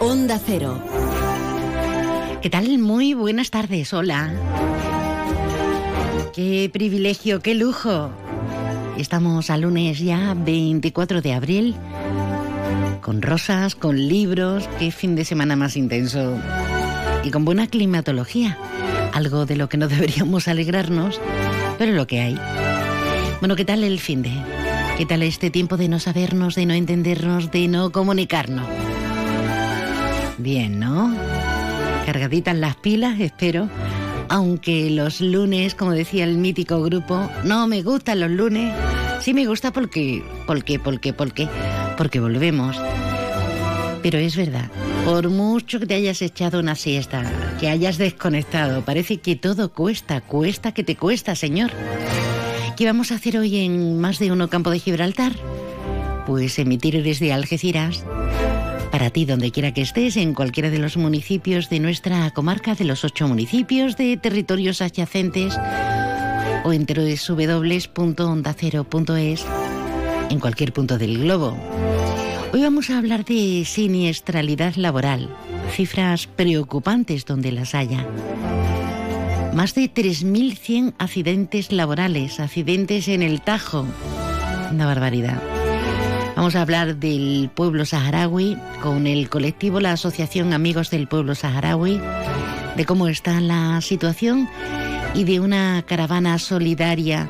Onda Cero. ¿Qué tal? Muy buenas tardes, hola. Qué privilegio, qué lujo. Estamos a lunes ya 24 de abril, con rosas, con libros, qué fin de semana más intenso. Y con buena climatología, algo de lo que no deberíamos alegrarnos, pero lo que hay. Bueno, ¿qué tal el fin de? ¿Qué tal este tiempo de no sabernos, de no entendernos, de no comunicarnos? Bien, ¿no? Cargaditas las pilas, espero. Aunque los lunes, como decía el mítico grupo, no me gustan los lunes. Sí me gusta porque, porque, porque, porque, porque volvemos. Pero es verdad, por mucho que te hayas echado una siesta, que hayas desconectado, parece que todo cuesta, cuesta que te cuesta, señor. ¿Qué vamos a hacer hoy en más de uno campo de Gibraltar? Pues emitir desde Algeciras para ti, donde quiera que estés, en cualquiera de los municipios de nuestra comarca, de los ocho municipios, de territorios adyacentes o en www.ondacero.es, en cualquier punto del globo. Hoy vamos a hablar de siniestralidad laboral, cifras preocupantes donde las haya. Más de 3.100 accidentes laborales, accidentes en el Tajo. Una barbaridad. Vamos a hablar del pueblo saharaui con el colectivo, la Asociación Amigos del Pueblo Saharaui, de cómo está la situación y de una caravana solidaria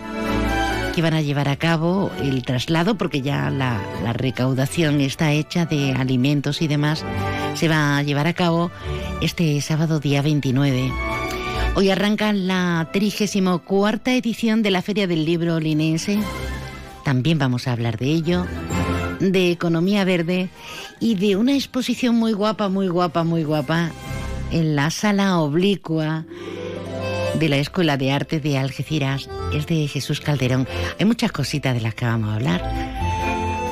que van a llevar a cabo el traslado, porque ya la, recaudación está hecha de alimentos y demás, se va a llevar a cabo este sábado día 29. Hoy arranca la 34 edición de la Feria del Libro Linense. También vamos a hablar de ello, de economía verde y de una exposición muy guapa, muy guapa, muy guapa en la sala oblicua de la Escuela de Arte de Algeciras. Es de Jesús Calderón. Hay muchas cositas de las que vamos a hablar.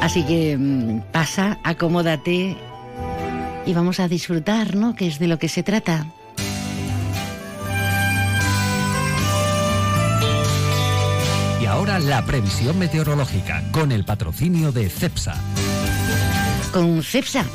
Así que mm, pasa, acomódate y vamos a disfrutar, ¿no? Que es de lo que se trata. La previsión meteorológica con el patrocinio de CEPSA. Con CEPSA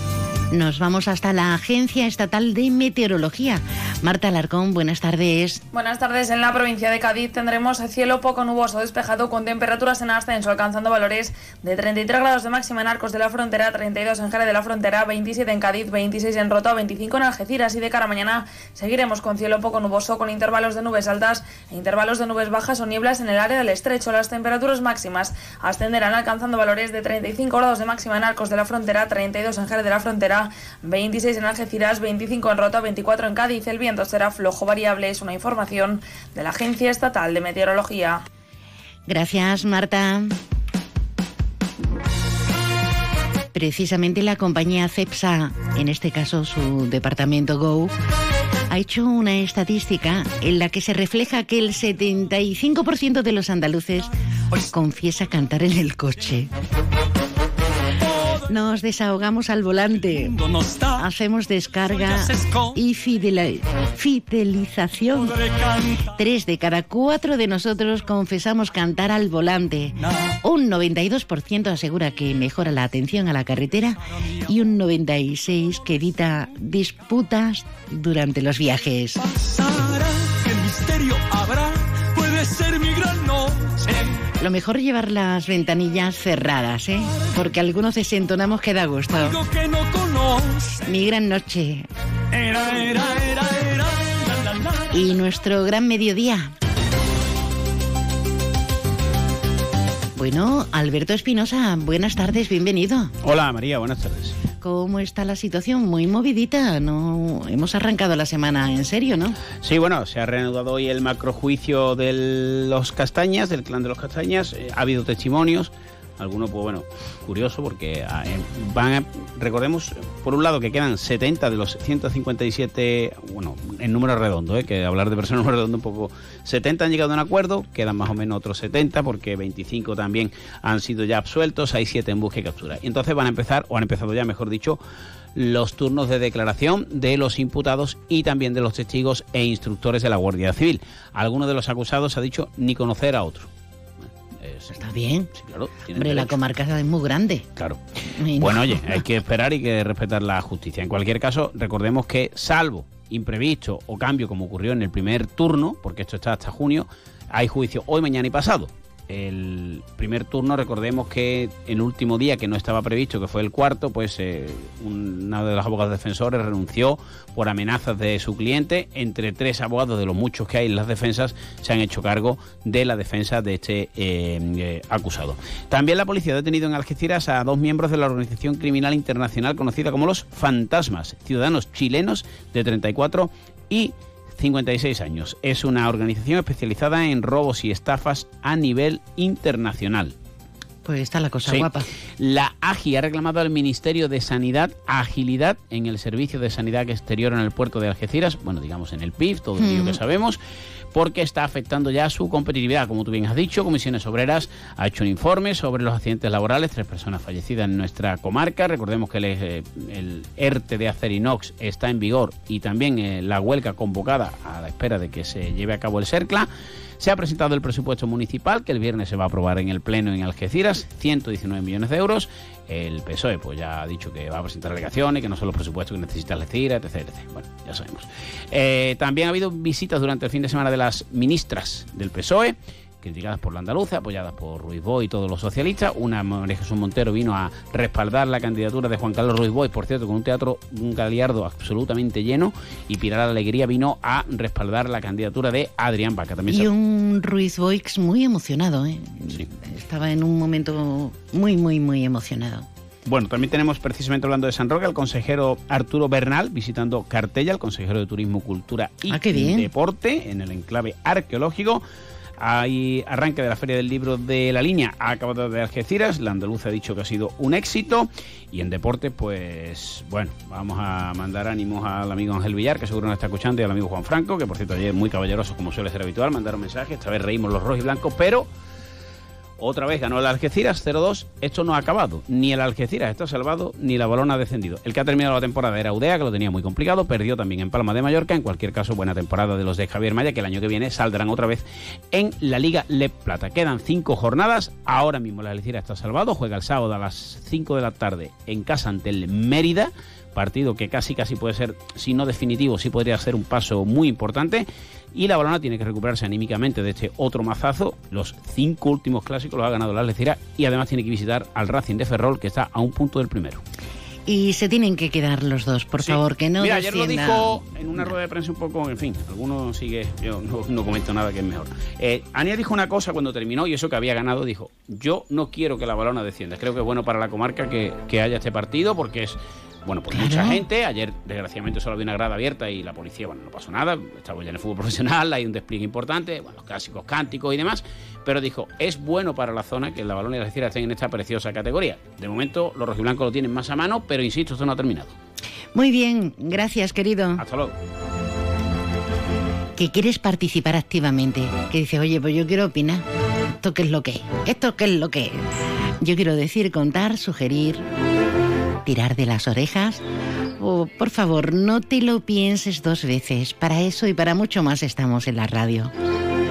nos vamos hasta la Agencia Estatal de Meteorología. Marta Alarcón, buenas tardes. Buenas tardes. En la provincia de Cádiz tendremos cielo poco nuboso despejado con temperaturas en ascenso, alcanzando valores de 33 grados de máxima en Arcos de la Frontera, 32 en Jerez de la Frontera, 27 en Cádiz, 26 en Rota, 25 en Algeciras y de cara a mañana seguiremos con cielo poco nuboso con intervalos de nubes altas e intervalos de nubes bajas o nieblas en el área del estrecho. Las temperaturas máximas ascenderán alcanzando valores de 35 grados de máxima en Arcos de la Frontera, 32 en Jerez de la Frontera, 26 en Algeciras, 25 en Rota, 24 en Cádiz. El viento será flojo variable. Es una información de la Agencia Estatal de Meteorología. Gracias, Marta. Precisamente la compañía CEPSA, en este caso su departamento Go, ha hecho una estadística en la que se refleja que el 75% de los andaluces confiesa cantar en el coche. Nos desahogamos al volante, hacemos descarga y fidelización. Tres de cada cuatro de nosotros confesamos cantar al volante. Un 92% asegura que mejora la atención a la carretera y un 96% que evita disputas durante los viajes. ¿Qué misterio habrá? Puede ser mi gran. Lo mejor llevar las ventanillas cerradas, ¿eh? Porque algunos desentonamos que da gusto. Que no Mi gran noche. Era, era, era, y nuestro gran mediodía. Bueno, Alberto Espinosa, buenas tardes, bienvenido. Hola María, buenas tardes. ¿Cómo está la situación? Muy movidita, ¿no? Hemos arrancado la semana en serio, ¿no? Sí, bueno, se ha reanudado hoy el macrojuicio de los castañas, del clan de los castañas. Eh, ha habido testimonios algunos, pues bueno, curioso porque ah, van a, recordemos, por un lado que quedan 70 de los 157, bueno, en número redondo, ¿eh? que hablar de personas redondo un poco, 70 han llegado a un acuerdo, quedan más o menos otros 70 porque 25 también han sido ya absueltos, hay 7 en búsqueda y captura. Y entonces van a empezar, o han empezado ya, mejor dicho, los turnos de declaración de los imputados y también de los testigos e instructores de la Guardia Civil. Algunos de los acusados ha dicho ni conocer a otro Está bien. sí, claro. Hombre, la comarca es muy grande. Claro. No- Bueno, oye, hay que esperar y que respetar la justicia. En cualquier caso, recordemos que, salvo imprevisto o cambio como ocurrió en el primer turno, porque esto está hasta junio, hay juicio hoy, mañana y pasado. El primer turno, recordemos que el último día que no estaba previsto, que fue el cuarto, pues eh, uno de los abogados defensores renunció por amenazas de su cliente. Entre tres abogados de los muchos que hay en las defensas se han hecho cargo de la defensa de este eh, eh, acusado. También la policía ha detenido en Algeciras a dos miembros de la organización criminal internacional conocida como los Fantasmas, ciudadanos chilenos de 34 y 56 años. Es una organización especializada en robos y estafas a nivel internacional. Pues está la cosa Sí. guapa. La AGI ha reclamado al Ministerio de Sanidad agilidad en el Servicio de Sanidad Exterior en el puerto de Algeciras, bueno, digamos en el PIB, todo ello que sabemos, porque está afectando ya su competitividad. Como tú bien has dicho, Comisiones Obreras ha hecho un informe sobre los accidentes laborales, tres personas fallecidas en nuestra comarca. Recordemos que el, eh, ERTE de Acerinox está en vigor y también eh, la huelga convocada a la espera de que se lleve a cabo el CERCLA. Se ha presentado el presupuesto municipal, que el viernes se va a aprobar en el Pleno en Algeciras, 119 millones de euros. El PSOE pues ya ha dicho que va a presentar alegaciones, que no son los presupuestos que necesita Algeciras, etc, etc. Bueno, ya sabemos. Eh, también ha habido visitas durante el fin de semana de las ministras del PSOE, criticadas por la andaluza, apoyadas por Ruiz Boy y todos los socialistas. Una, María Jesús Montero, vino a respaldar la candidatura de Juan Carlos Ruiz Boy, por cierto, con un teatro, un galiardo absolutamente lleno. Y Pilar Alegría vino a respaldar la candidatura de Adrián Vaca. También Y se- un Ruiz Boix muy emocionado, ¿eh? Sí. Estaba en un momento muy, muy, muy emocionado. Bueno, también tenemos precisamente hablando de San Roque al consejero Arturo Bernal visitando Cartella, el consejero de Turismo, Cultura y Ah. Deporte en el enclave arqueológico. Hay arranque de la Feria del Libro de la Línea, ha acabado de Algeciras, la andaluza ha dicho que ha sido un éxito. Y en deporte, pues bueno, vamos a mandar ánimos al amigo Ángel Villar, que seguro nos está escuchando, y al amigo Juan Franco, que por cierto ayer muy caballeroso como suele ser habitual, mandaron mensajes, esta vez reímos los rojos y blancos, pero otra vez ganó el Algeciras 0-2. Esto no ha acabado. Ni el Algeciras está salvado, ni la balona ha descendido. El que ha terminado la temporada era Udea, que lo tenía muy complicado. Perdió también en Palma de Mallorca. En cualquier caso, buena temporada de los de Javier Maya, que el año que viene saldrán otra vez en la Liga Le Plata. Quedan cinco jornadas. Ahora mismo el Algeciras está salvado. Juega el sábado a las 5 de la tarde en casa ante el Mérida. Partido que casi casi puede ser, si no definitivo, sí podría ser un paso muy importante. Y la balona tiene que recuperarse anímicamente de este otro mazazo. Los cinco últimos clásicos los ha ganado el Algeciras y además tiene que visitar al Racing de Ferrol, que está a un punto del primero. Y se tienen que quedar los dos, por Sí. favor, que no Mira, ayer lo dijo en una rueda de prensa un poco, en fin, algunos sigue, yo no, no comento nada que es mejor. Eh, Ania dijo una cosa cuando terminó y eso que había ganado, dijo, yo no quiero que la balona descienda, creo que es bueno para la comarca que, que haya este partido porque es... Bueno, pues mucha gente. Ayer, desgraciadamente, solo había una grada abierta y la policía, bueno, no pasó nada. Estamos ya en el fútbol profesional, hay un despliegue importante, bueno, los clásicos cánticos y demás. Pero dijo, es bueno para la zona que la balona y la Algeciras estén en esta preciosa categoría. De momento, los rojiblancos lo tienen más a mano, pero insisto, esto no ha terminado. Muy bien, gracias, querido. Hasta luego. Que quieres participar activamente. Que dices, oye, pues yo quiero opinar. ¿Esto qué es lo que es? ¿Esto qué es lo que es? Yo quiero decir, contar, sugerir, tirar de las orejas. O, por favor, no te lo pienses dos veces. Para eso y para mucho más estamos en la radio.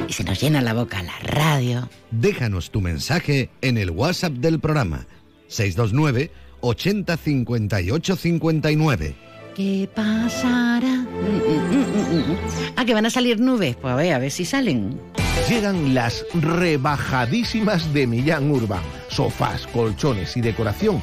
Y se nos llena la boca la radio. Déjanos tu mensaje en el WhatsApp del programa 629 80 58 59. ¿Qué pasará? Ah, que van a salir nubes. Pues a ver, a ver si salen. Llegan las rebajadísimas de Millán Urban. Sofás, colchones y decoración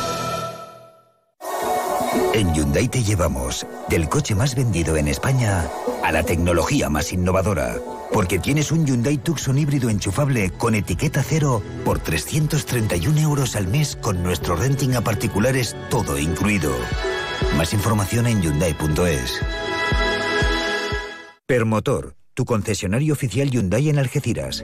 En Hyundai te llevamos del coche más vendido en España a la tecnología más innovadora. Porque tienes un Hyundai Tucson híbrido enchufable con etiqueta cero por 331 euros al mes con nuestro renting a particulares todo incluido. Más información en Hyundai.es. Permotor, tu concesionario oficial Hyundai en Algeciras.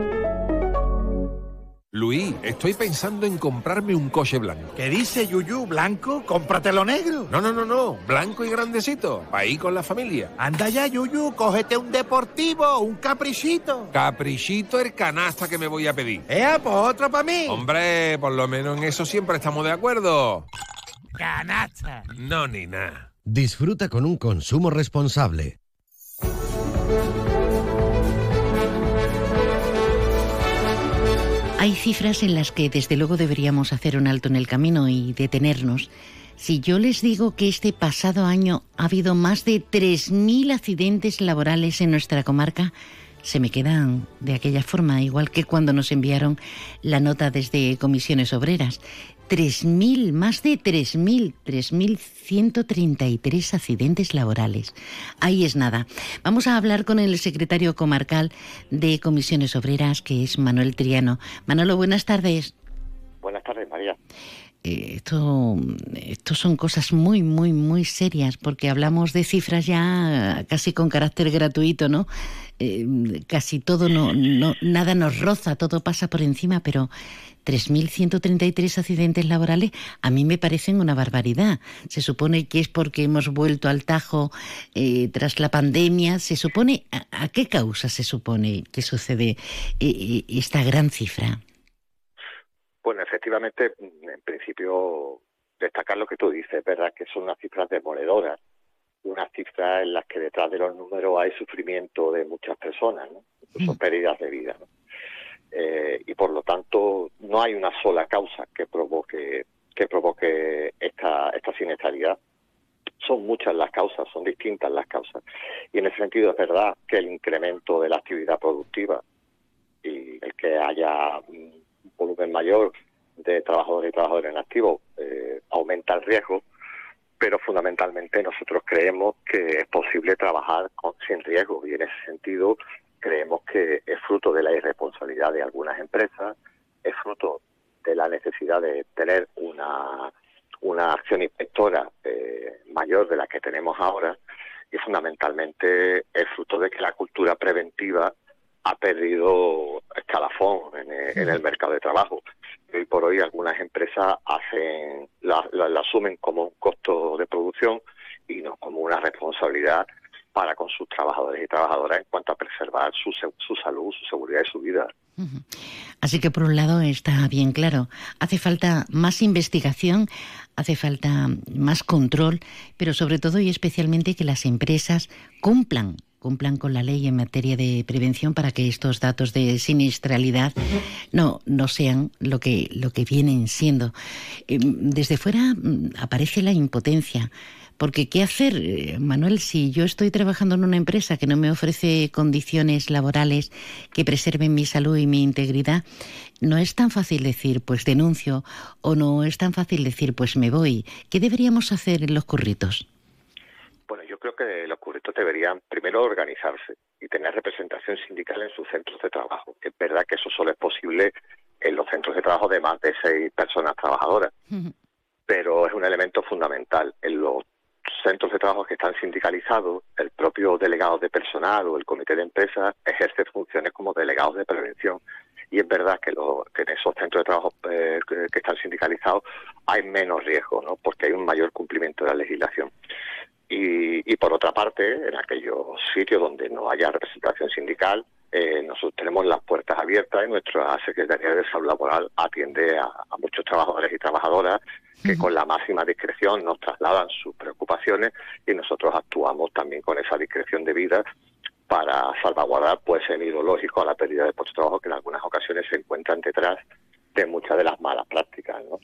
Luis, estoy pensando en comprarme un coche blanco. ¿Qué dice Yuyu? ¿Blanco? Cómpratelo negro. No, no, no, no. Blanco y grandecito. Ir con la familia. Anda ya, Yuyu. Cógete un deportivo, un caprichito. Caprichito el canasta que me voy a pedir. ¡Eh, pues otro para mí! Hombre, por lo menos en eso siempre estamos de acuerdo. ¡Canasta! No, ni nada. Disfruta con un consumo responsable. Hay cifras en las que desde luego deberíamos hacer un alto en el camino y detenernos. Si yo les digo que este pasado año ha habido más de 3.000 accidentes laborales en nuestra comarca, se me quedan de aquella forma, igual que cuando nos enviaron la nota desde comisiones obreras. 3.000, más de 3.000, 3.133 accidentes laborales. Ahí es nada. Vamos a hablar con el secretario comarcal de comisiones obreras, que es Manuel Triano. Manolo, buenas tardes. Buenas tardes, María. Eh, esto, son cosas muy, muy, muy serias, porque hablamos de cifras ya casi con carácter gratuito, ¿no? Eh, casi todo, no, no, nada nos roza, todo pasa por encima, pero 3.133 accidentes laborales a mí me parecen una barbaridad. Se supone que es porque hemos vuelto al tajo eh, tras la pandemia. ¿Se supone a, qué causa se supone que sucede esta gran cifra? Bueno, efectivamente, en principio, destacar lo que tú dices, ¿verdad? Que son unas cifras demoledoras unas cifras en las que detrás de los números hay sufrimiento de muchas personas, ¿no? incluso mm. pérdidas de vida. Eh, y por lo tanto no hay una sola causa que provoque que provoque esta, esta siniestralidad. Son muchas las causas, son distintas las causas. Y en ese sentido es verdad que el incremento de la actividad productiva y el que haya volumen mayor de trabajadores y trabajadores en activo eh, aumenta el riesgo, pero fundamentalmente nosotros creemos que es posible trabajar con, sin riesgo y en ese sentido creemos que es fruto de la irresponsabilidad de algunas empresas, es fruto de la necesidad de tener una, una acción inspectora eh, mayor de la que tenemos ahora y fundamentalmente es fruto de que la cultura preventiva ha perdido escalafón en, en el mercado de trabajo. Hoy por hoy algunas empresas hacen la, asumen como un costo de producción y no como una responsabilidad para con sus trabajadores y trabajadoras en cuanto a preservar su, su salud, su seguridad y su vida. Así que por un lado está bien claro, hace falta más investigación, hace falta más control, pero sobre todo y especialmente que las empresas cumplan cumplan con la ley en materia de prevención para que estos datos de siniestralidad no, no sean lo que, lo que vienen siendo. Em, desde fuera mm, aparece la impotencia. Porque ¿qué hacer, eh, Manuel, si yo estoy trabajando en una empresa que no me ofrece condiciones laborales que preserven mi salud y mi integridad? No es tan fácil decir, pues denuncio, o no es tan fácil decir, pues me voy. ¿Qué deberíamos hacer en los curritos? Yo creo que los curritos deberían primero organizarse y tener representación sindical en sus centros de trabajo. Es verdad que eso solo es posible en los centros de trabajo de más de seis personas trabajadoras, pero es un elemento fundamental. En los centros de trabajo que están sindicalizados, el propio delegado de personal o el comité de empresas ejerce funciones como delegados de prevención. Y es verdad que, en esos centros de trabajo eh, que, están sindicalizados hay menos riesgo, ¿no? porque hay un mayor cumplimiento de la legislación. Y, por otra parte, en aquellos sitios donde no haya representación sindical, eh, nosotros tenemos las puertas abiertas y nuestra Secretaría de Salud Laboral atiende a, muchos trabajadores y trabajadoras que con la máxima discreción nos trasladan sus preocupaciones y nosotros actuamos también con esa discreción de vida para salvaguardar pues el ideológico a la pérdida de puestos de trabajo que en algunas ocasiones se encuentran detrás de muchas de las malas prácticas. ¿no?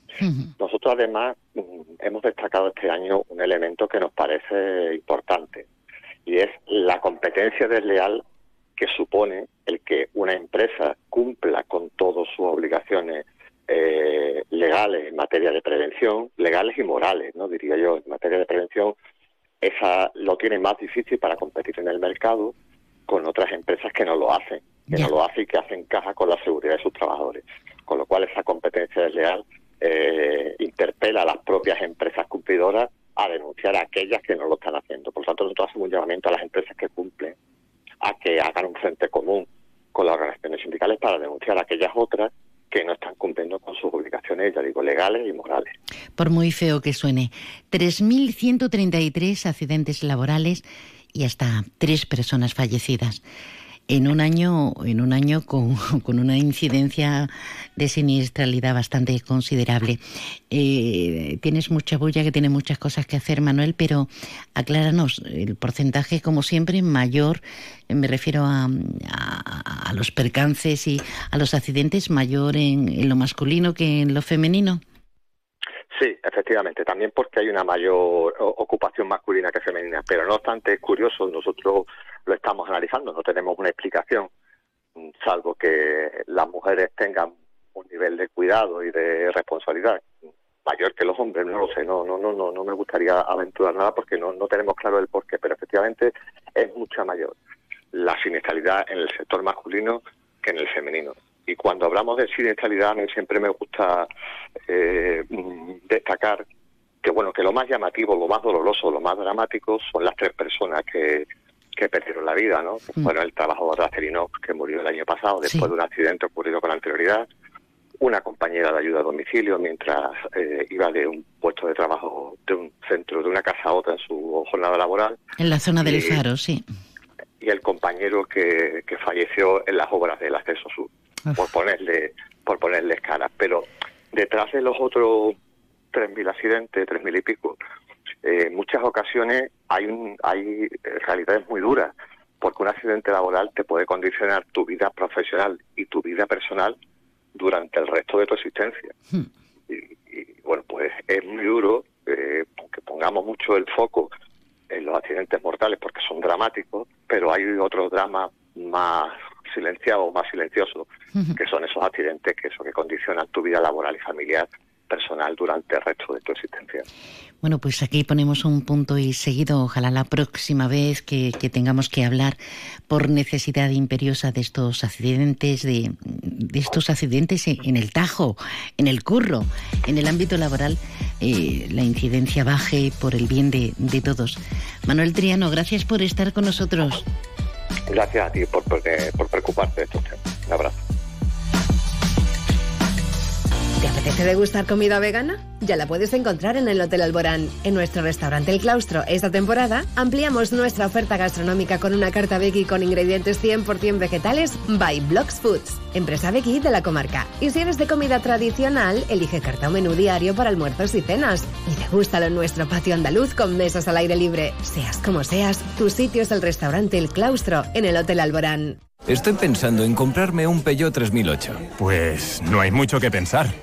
Nosotros además mm, hemos destacado este año un elemento que nos parece importante y es la competencia desleal que supone el que una empresa cumpla con todas sus obligaciones eh, legales en materia de prevención, legales y morales, no diría yo, en materia de prevención, esa lo tiene más difícil para competir en el mercado con otras empresas que no lo hacen, que no lo hacen y que hacen caja con la seguridad de sus trabajadores con lo cual esa competencia desleal eh, interpela a las propias empresas cumplidoras a denunciar a aquellas que no lo están haciendo. Por lo tanto, nosotros hacemos un llamamiento a las empresas que cumplen a que hagan un frente común con las organizaciones sindicales para denunciar a aquellas otras que no están cumpliendo con sus obligaciones, ya digo, legales y morales. Por muy feo que suene, 3.133 accidentes laborales y hasta tres personas fallecidas en un año, en un año con, una incidencia de siniestralidad bastante considerable. Eh, tienes mucha bulla, que tiene muchas cosas que hacer, Manuel, pero acláranos, el porcentaje, como siempre, mayor, me refiero a, los percances y a los accidentes, mayor en lo masculino que en lo femenino. Efectivamente, también porque hay una mayor ocupación masculina que femenina, pero no obstante es curioso, nosotros lo estamos analizando, no tenemos una explicación, mm, salvo que las mujeres tengan un nivel de cuidado y de responsabilidad mayor que los hombres, no lo sé, no, no, no, no, no me gustaría aventurar nada porque no, no tenemos claro el porqué, pero efectivamente es mucha mayor la siniestralidad en el sector masculino que en el femenino. Y cuando hablamos de siniestralidad, a mí siempre me gusta eh, destacar que bueno que lo más llamativo, lo más doloroso, lo más dramático son las tres personas que, que perdieron la vida, ¿no? Mm. Bueno, el trabajador de Acerinox que murió el año pasado después de un accidente ocurrido con anterioridad, una compañera de ayuda a domicilio mientras eh, iba de un puesto de trabajo de un centro, de una casa a otra en su jornada laboral. En la zona del Faro, sí. Y el compañero que, que falleció en las obras del acceso sur por ponerle por ponerles caras. Pero detrás de los otros 3.000 accidentes, 3.000 y pico, eh, en muchas ocasiones hay, un, hay realidades muy duras, porque un accidente laboral te puede condicionar tu vida profesional y tu vida personal durante el resto de tu existencia. Hmm. Y, bueno, pues es muy duro eh, que pongamos mucho el foco en los accidentes mortales porque son dramáticos, pero hay otros dramas más silenciado o más silencioso, que son esos accidentes que eso que condicionan tu vida laboral y familiar personal durante el resto de tu existencia. Bueno, pues aquí ponemos un punto y seguido, ojalá la próxima vez que, tengamos que hablar por necesidad imperiosa de estos accidentes, de, estos accidentes en el tajo, en el curro, en el ámbito laboral, eh, la incidencia baje por el bien de, de todos. Manuel Triano, gracias por estar con nosotros. Gracias a ti por, por, preocuparte de estos temas. Un abrazo. ¿Te apetece degustar comida vegana? Ya la puedes encontrar en el Hotel Alborán. En nuestro restaurante El Claustro, esta temporada, ampliamos nuestra oferta gastronómica con una carta veggie con ingredientes 100% vegetales by Blocks Foods, empresa veggie de la comarca. Y si eres de comida tradicional, elige carta o menú diario para almuerzos y cenas. Y degústalo en nuestro patio andaluz con mesas al aire libre. Seas como seas, tu sitio es el restaurante El Claustro en el Hotel Alborán. Estoy pensando en comprarme un Peugeot 3008. Pues no hay mucho que pensar.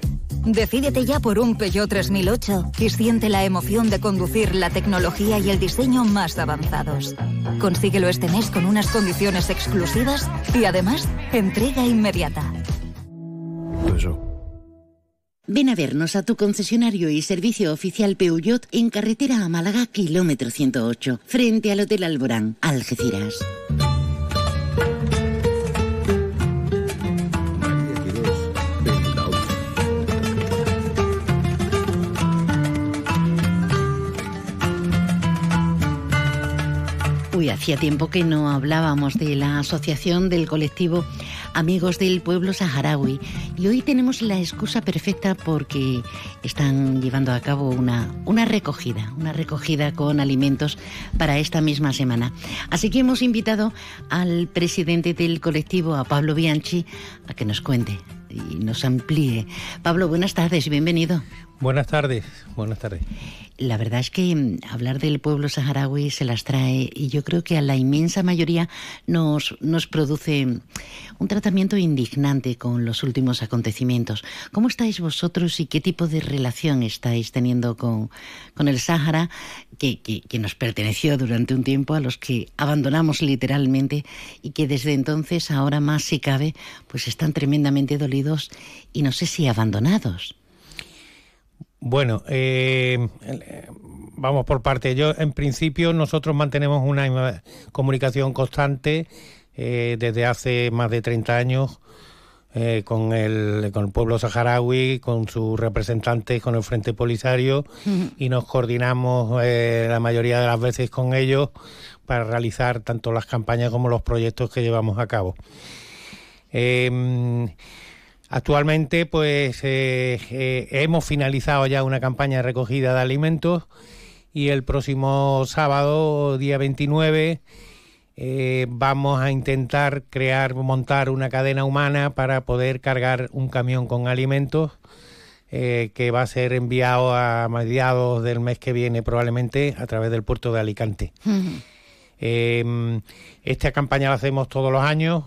Decídete ya por un Peugeot 3008 y siente la emoción de conducir la tecnología y el diseño más avanzados. Consíguelo este mes con unas condiciones exclusivas y además entrega inmediata. Ven a vernos a tu concesionario y servicio oficial Peugeot en carretera a Málaga, kilómetro 108, frente al Hotel Alborán, Algeciras. Hacía tiempo que no hablábamos de la asociación del colectivo Amigos del Pueblo Saharaui y hoy tenemos la excusa perfecta porque están llevando a cabo una, una recogida, una recogida con alimentos para esta misma semana. Así que hemos invitado al presidente del colectivo, a Pablo Bianchi, a que nos cuente y nos amplíe. Pablo, buenas tardes bienvenido. Buenas tardes, buenas tardes. La verdad es que mm, hablar del pueblo saharaui se las trae y yo creo que a la inmensa mayoría nos, nos produce un tratamiento indignante con los últimos acontecimientos. ¿Cómo estáis vosotros y qué tipo de relación estáis teniendo con, con el Sáhara, que, que, que nos perteneció durante un tiempo, a los que abandonamos literalmente y que desde entonces, ahora más si cabe, pues están tremendamente dolidos y no sé si abandonados? Bueno, eh, vamos por parte. Yo, en principio, nosotros mantenemos una comunicación constante eh, desde hace más de 30 años eh, con, el, con el pueblo saharaui, con sus representantes, con el Frente Polisario, y nos coordinamos la mayoría de las veces con ellos para realizar tanto las campañas como los proyectos que llevamos a cabo. Actualmente, pues eh, eh, hemos finalizado ya una campaña de recogida de alimentos y el próximo sábado, día 29, eh, vamos a intentar crear, montar una cadena humana para poder cargar un camión con alimentos que va a ser enviado a mediados del mes que viene probablemente a través del puerto de Alicante. esta campaña la hacemos todos los años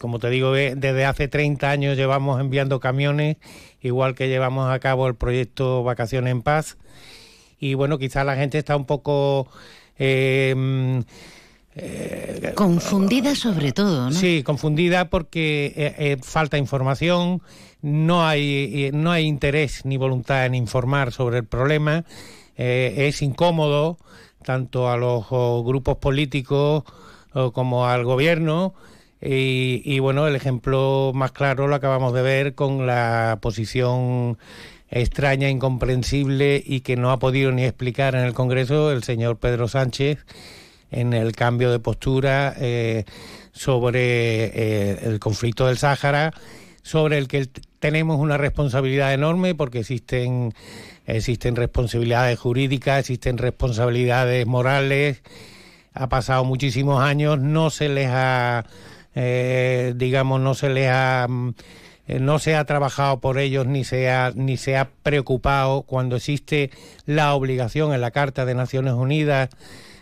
como te digo, desde hace 30 años llevamos enviando camiones, igual que llevamos a cabo el proyecto Vacaciones en Paz. Y bueno, quizás la gente está un poco... Eh, eh, confundida sobre todo, ¿no? Sí, confundida porque eh, falta información, no hay, no hay interés ni voluntad en informar sobre el problema, es incómodo tanto a los grupos políticos como al gobierno y, bueno, el ejemplo más claro lo acabamos de ver con la posición extraña, incomprensible y que no ha podido ni explicar en el Congreso el señor Pedro Sánchez en el cambio de postura eh, sobre eh, el conflicto del Sáhara, sobre el que tenemos una responsabilidad enorme porque existen, existen responsabilidades jurídicas, existen responsabilidades morales, ha pasado muchísimos años, no se les ha eh, digamos, no se le ha eh, no se ha trabajado por ellos ni se ha, ni se ha preocupado cuando existe la obligación en la Carta de Naciones Unidas,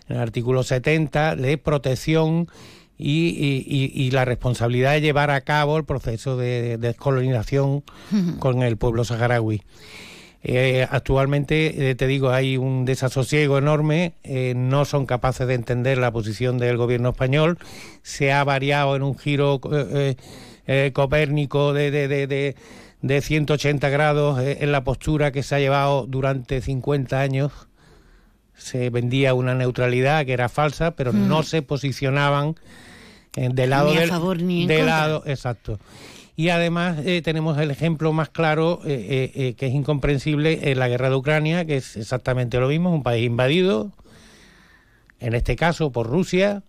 en el artículo 70, de protección y, la responsabilidad de llevar a cabo el proceso de descolonización con el pueblo saharaui. Eh, actualmente, eh, te digo, hay un desasosiego enorme, eh, no son capaces de entender la posición del gobierno español, se ha variado en un giro copérnico de, de, de, de, 180 grados en la postura que se ha llevado durante 50 años. Se vendía una neutralidad que era falsa, pero no se posicionaban del lado ni a favor ni en de contra. lado, exacto. Y además eh, tenemos el ejemplo más claro, eh, eh, que es incomprensible, en la guerra de Ucrania, que es exactamente lo mismo, un país invadido, en este caso por Rusia,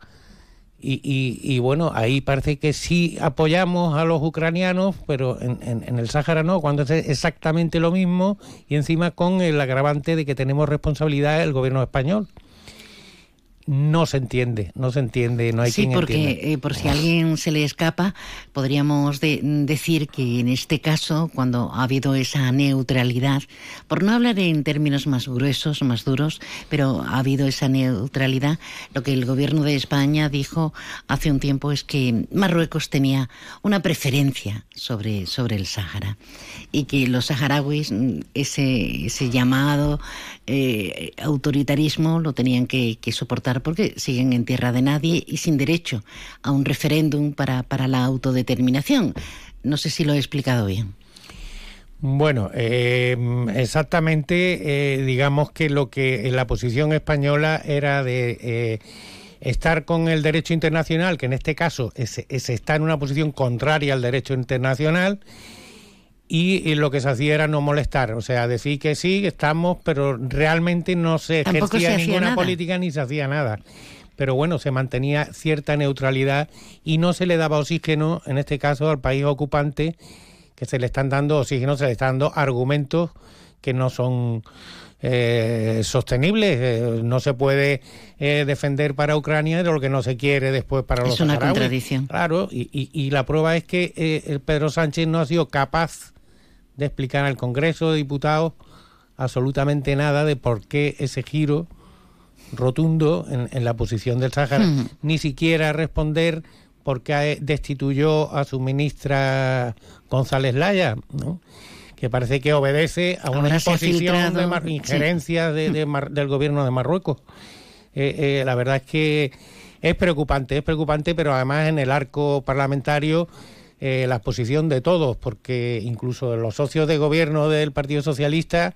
y, y, bueno, ahí parece que sí apoyamos a los ucranianos, pero en, en, el Sáhara no, cuando es exactamente lo mismo, y encima con el agravante de que tenemos responsabilidad el gobierno español no se entiende, no se entiende, no hay sí, quien porque eh, por si a alguien se le escapa, podríamos decir que en este caso, cuando ha habido esa neutralidad, por no hablar en términos más gruesos, más duros, pero ha habido esa neutralidad, lo que el gobierno de España dijo hace un tiempo es que Marruecos tenía una preferencia sobre, sobre el Sáhara y que los saharauis, mm, ese, ese llamado eh, autoritarismo lo tenían que, soportar porque siguen en tierra de nadie y sin derecho a un referéndum para, para la autodeterminación. No sé si lo he explicado bien. Bueno, eh, exactamente, eh, digamos que lo que en la posición española era de estar con el derecho internacional, que en este caso es, está en una posición contraria al derecho internacional, y, lo que se hacía era no molestar, o sea, decir que sí, estamos, pero realmente no se ejercía ninguna política ni se hacía nada. Pero bueno, se mantenía cierta neutralidad y no se le daba oxígeno, en este caso al país ocupante, que se le están dando oxígeno, se le están dando argumentos que no son eh, sostenibles. Eh, no se puede eh, defender para Ucrania de lo que no se quiere después para los Es una contradicción. Claro, y, y, y, la prueba es que el Pedro Sánchez no ha sido capaz de explicar al Congreso de Diputados absolutamente nada de por qué ese giro rotundo en, la posición del Sáhara, ni siquiera responder por qué destituyó a su ministra González Laya, ¿no? que parece que obedece a una imposición de injerencia del gobierno de Marruecos. Eh, eh, la verdad es que es preocupante, es preocupante, pero además en el arco parlamentario eh, la exposición de todos, porque incluso los socios de gobierno del Partido Socialista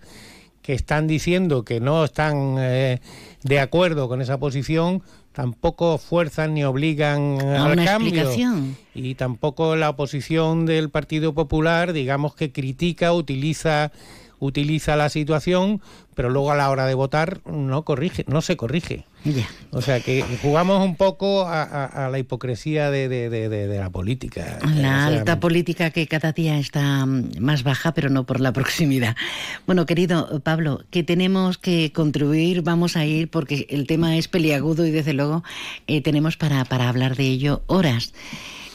que están diciendo que no están eh, de acuerdo con esa posición, tampoco fuerzan ni obligan al cambio. Y tampoco la oposición del Partido Popular, digamos que critica, utiliza utiliza la situación, pero luego a la hora de votar no corrige, no se corrige. O sea que jugamos un poco a, la hipocresía de, la política. La alta política que cada día está más baja, pero no por la proximidad. Bueno, querido Pablo, que tenemos que contribuir, vamos a ir porque el tema es peliagudo y desde luego eh, tenemos para, para hablar de ello horas.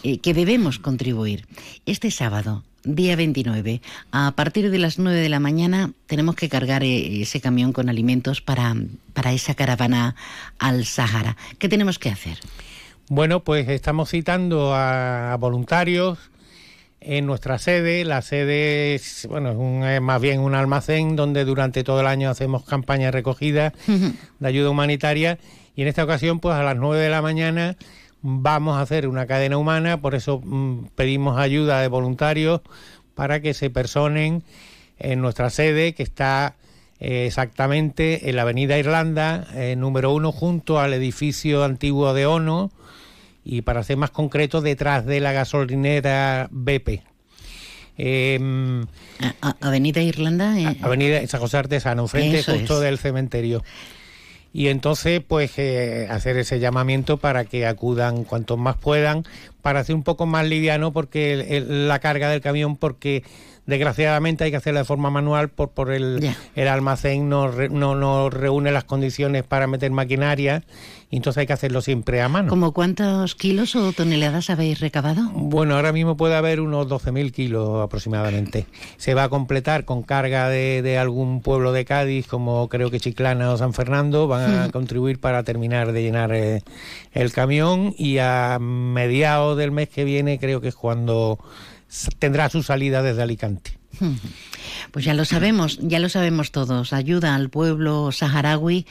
Eh, que debemos contribuir. Este sábado, día 29, a partir de las 9 de la mañana, tenemos que cargar eh, ese camión con alimentos para, para esa caravana al Sahara. ¿Qué tenemos que hacer? Bueno, pues estamos citando a, voluntarios en nuestra sede. La sede es, bueno, es, más bien un almacén donde durante todo el año hacemos campañas recogidas de ayuda humanitaria y en esta ocasión, pues a las 9 de la mañana vamos a hacer una cadena humana, por eso mm, pedimos ayuda de voluntarios para que se personen en nuestra sede, que está eh, exactamente en la Avenida Irlanda, eh, número uno, junto al edificio antiguo de ONU, y para ser más concreto, detrás de la gasolinera BP. Em, Avenida Irlanda. Eh, Avenida San José Artesano, frente justo del cementerio y entonces pues eh, hacer ese llamamiento para que acudan cuantos más puedan para hacer un poco más liviano porque la carga del camión porque desgraciadamente hay que hacerla de forma manual por, por el, el almacén no, no, no reúne las condiciones para meter maquinaria y entonces hay que hacerlo siempre a mano. ¿Como cuántos kilos o toneladas habéis recabado? Bueno, ahora mismo puede haber unos 12.000 kilos aproximadamente. Se va a completar con carga de, de, algún pueblo de Cádiz, como creo que Chiclana o San Fernando, van a contribuir para terminar de llenar eh, el camión y a mediados del mes que viene creo que es cuando tendrá su salida desde Alicante. Pues ya lo sabemos, ya lo sabemos todos. Ayuda al pueblo saharaui,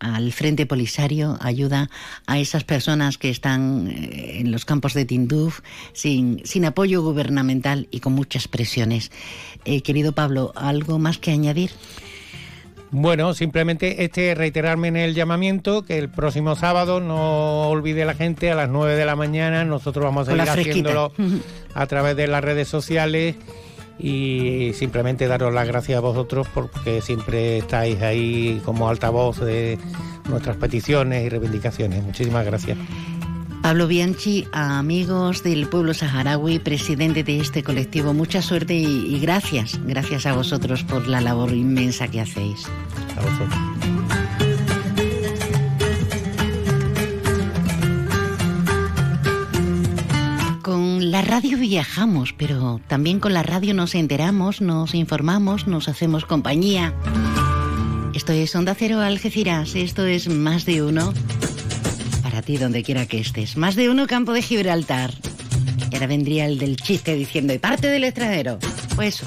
al Frente Polisario, ayuda a esas personas que están eh, en los campos de Tinduf sin, sin apoyo gubernamental y con muchas presiones. Eh, querido Pablo, ¿algo más que añadir? Bueno, simplemente este reiterarme en el llamamiento que el próximo sábado no olvide la gente a las 9 de la mañana, nosotros vamos a seguir haciéndolo a través de las redes sociales y simplemente daros las gracias a vosotros porque siempre estáis ahí como altavoz de nuestras peticiones y reivindicaciones. Muchísimas gracias. Pablo Bianchi, amigos del pueblo saharaui, presidente de este colectivo, mucha suerte y, gracias, gracias a vosotros por la labor inmensa que hacéis. A vosotros. Con la radio viajamos, pero también con la radio nos enteramos, nos informamos, nos hacemos compañía. Esto es Onda Cero Algeciras, esto es Más de Uno a ti donde quiera que estés. Más de uno campo de Gibraltar. Y ahora vendría el del chiste diciendo, ¿y parte del extranjero? Pues eso.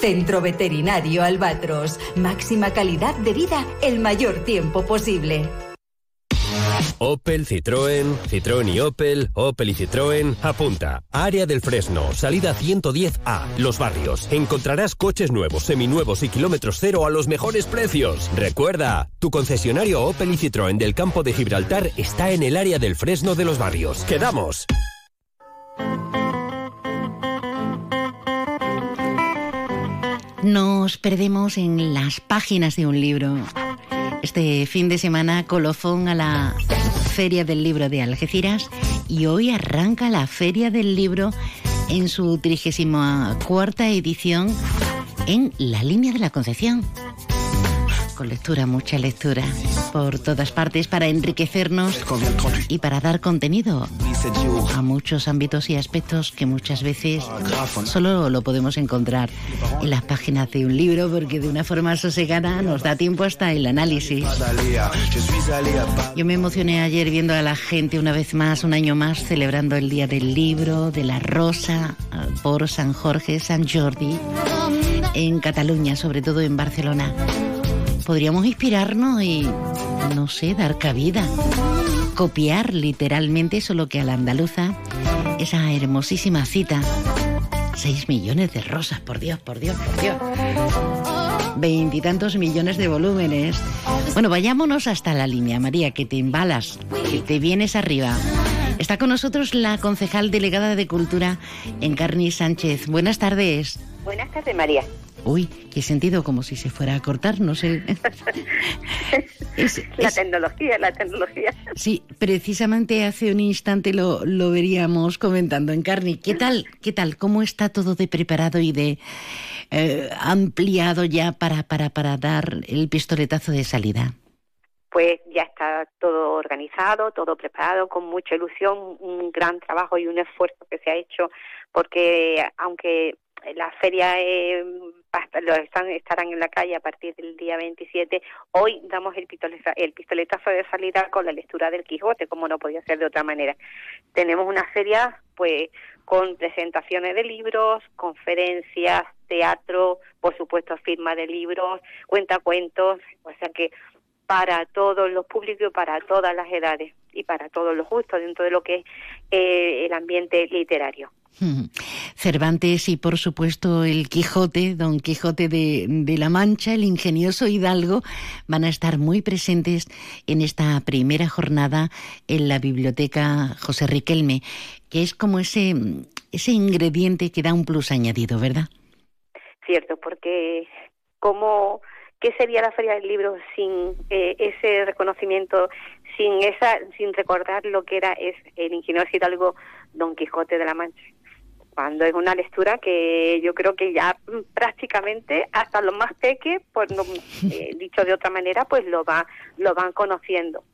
Centro Veterinario Albatros. Máxima calidad de vida el mayor tiempo posible. Opel, Citroën, Citroën y Opel, Opel y Citroën, apunta. Área del Fresno, salida 110A, Los Barrios. Encontrarás coches nuevos, seminuevos y kilómetros cero a los mejores precios. Recuerda, tu concesionario Opel y Citroën del campo de Gibraltar está en el área del Fresno de Los Barrios. ¡Quedamos! Nos perdemos en las páginas de un libro. Este fin de semana colofón a la Feria del Libro de Algeciras y hoy arranca la Feria del Libro en su 34 edición en la línea de la Concepción con lectura, mucha lectura por todas partes para enriquecernos y para dar contenido a muchos ámbitos y aspectos que muchas veces solo lo podemos encontrar en las páginas de un libro porque de una forma sosegada nos da tiempo hasta el análisis. Yo me emocioné ayer viendo a la gente una vez más, un año más, celebrando el Día del Libro, de la Rosa, por San Jorge, San Jordi en Cataluña, sobre todo en Barcelona. Podríamos inspirarnos y, no sé, dar cabida, copiar literalmente, solo que a la andaluza, esa hermosísima cita. Seis millones de rosas, por Dios, por Dios, por Dios. Veintitantos millones de volúmenes. Bueno, vayámonos hasta la línea, María, que te embalas, que te vienes arriba. Está con nosotros la concejal delegada de Cultura, Encarni Sánchez. Buenas tardes. Buenas tardes, María. Uy, qué sentido, como si se fuera a cortar, no sé. la tecnología, la tecnología. Sí, precisamente hace un instante lo, lo veríamos comentando. Encarni, ¿qué tal? ¿Qué tal? ¿Cómo está todo de preparado y de eh, ampliado ya para, para, para dar el pistoletazo de salida? pues ya está todo organizado, todo preparado, con mucha ilusión, un gran trabajo y un esfuerzo que se ha hecho, porque aunque la feria eh, están, estarán en la calle a partir del día 27, hoy damos el pistoletazo, el pistoletazo de salida con la lectura del Quijote, como no podía ser de otra manera. Tenemos una feria pues con presentaciones de libros, conferencias, teatro, por supuesto firma de libros, cuentacuentos, o sea que para todos los públicos, para todas las edades y para todos los gustos dentro de lo que es eh, el ambiente literario. Cervantes y por supuesto el Quijote, Don Quijote de, la Mancha, el ingenioso Hidalgo, van a estar muy presentes en esta primera jornada en la biblioteca José Riquelme, que es como ese, ese ingrediente que da un plus añadido, ¿verdad? Cierto, porque como ¿Qué sería la Feria del Libro sin eh, ese reconocimiento, sin esa, sin recordar lo que era es el ingenioso Hidalgo Don Quijote de la Mancha? Cuando es una lectura que yo creo que ya prácticamente hasta los más peques, no, eh, dicho de otra manera, pues lo va, lo van conociendo.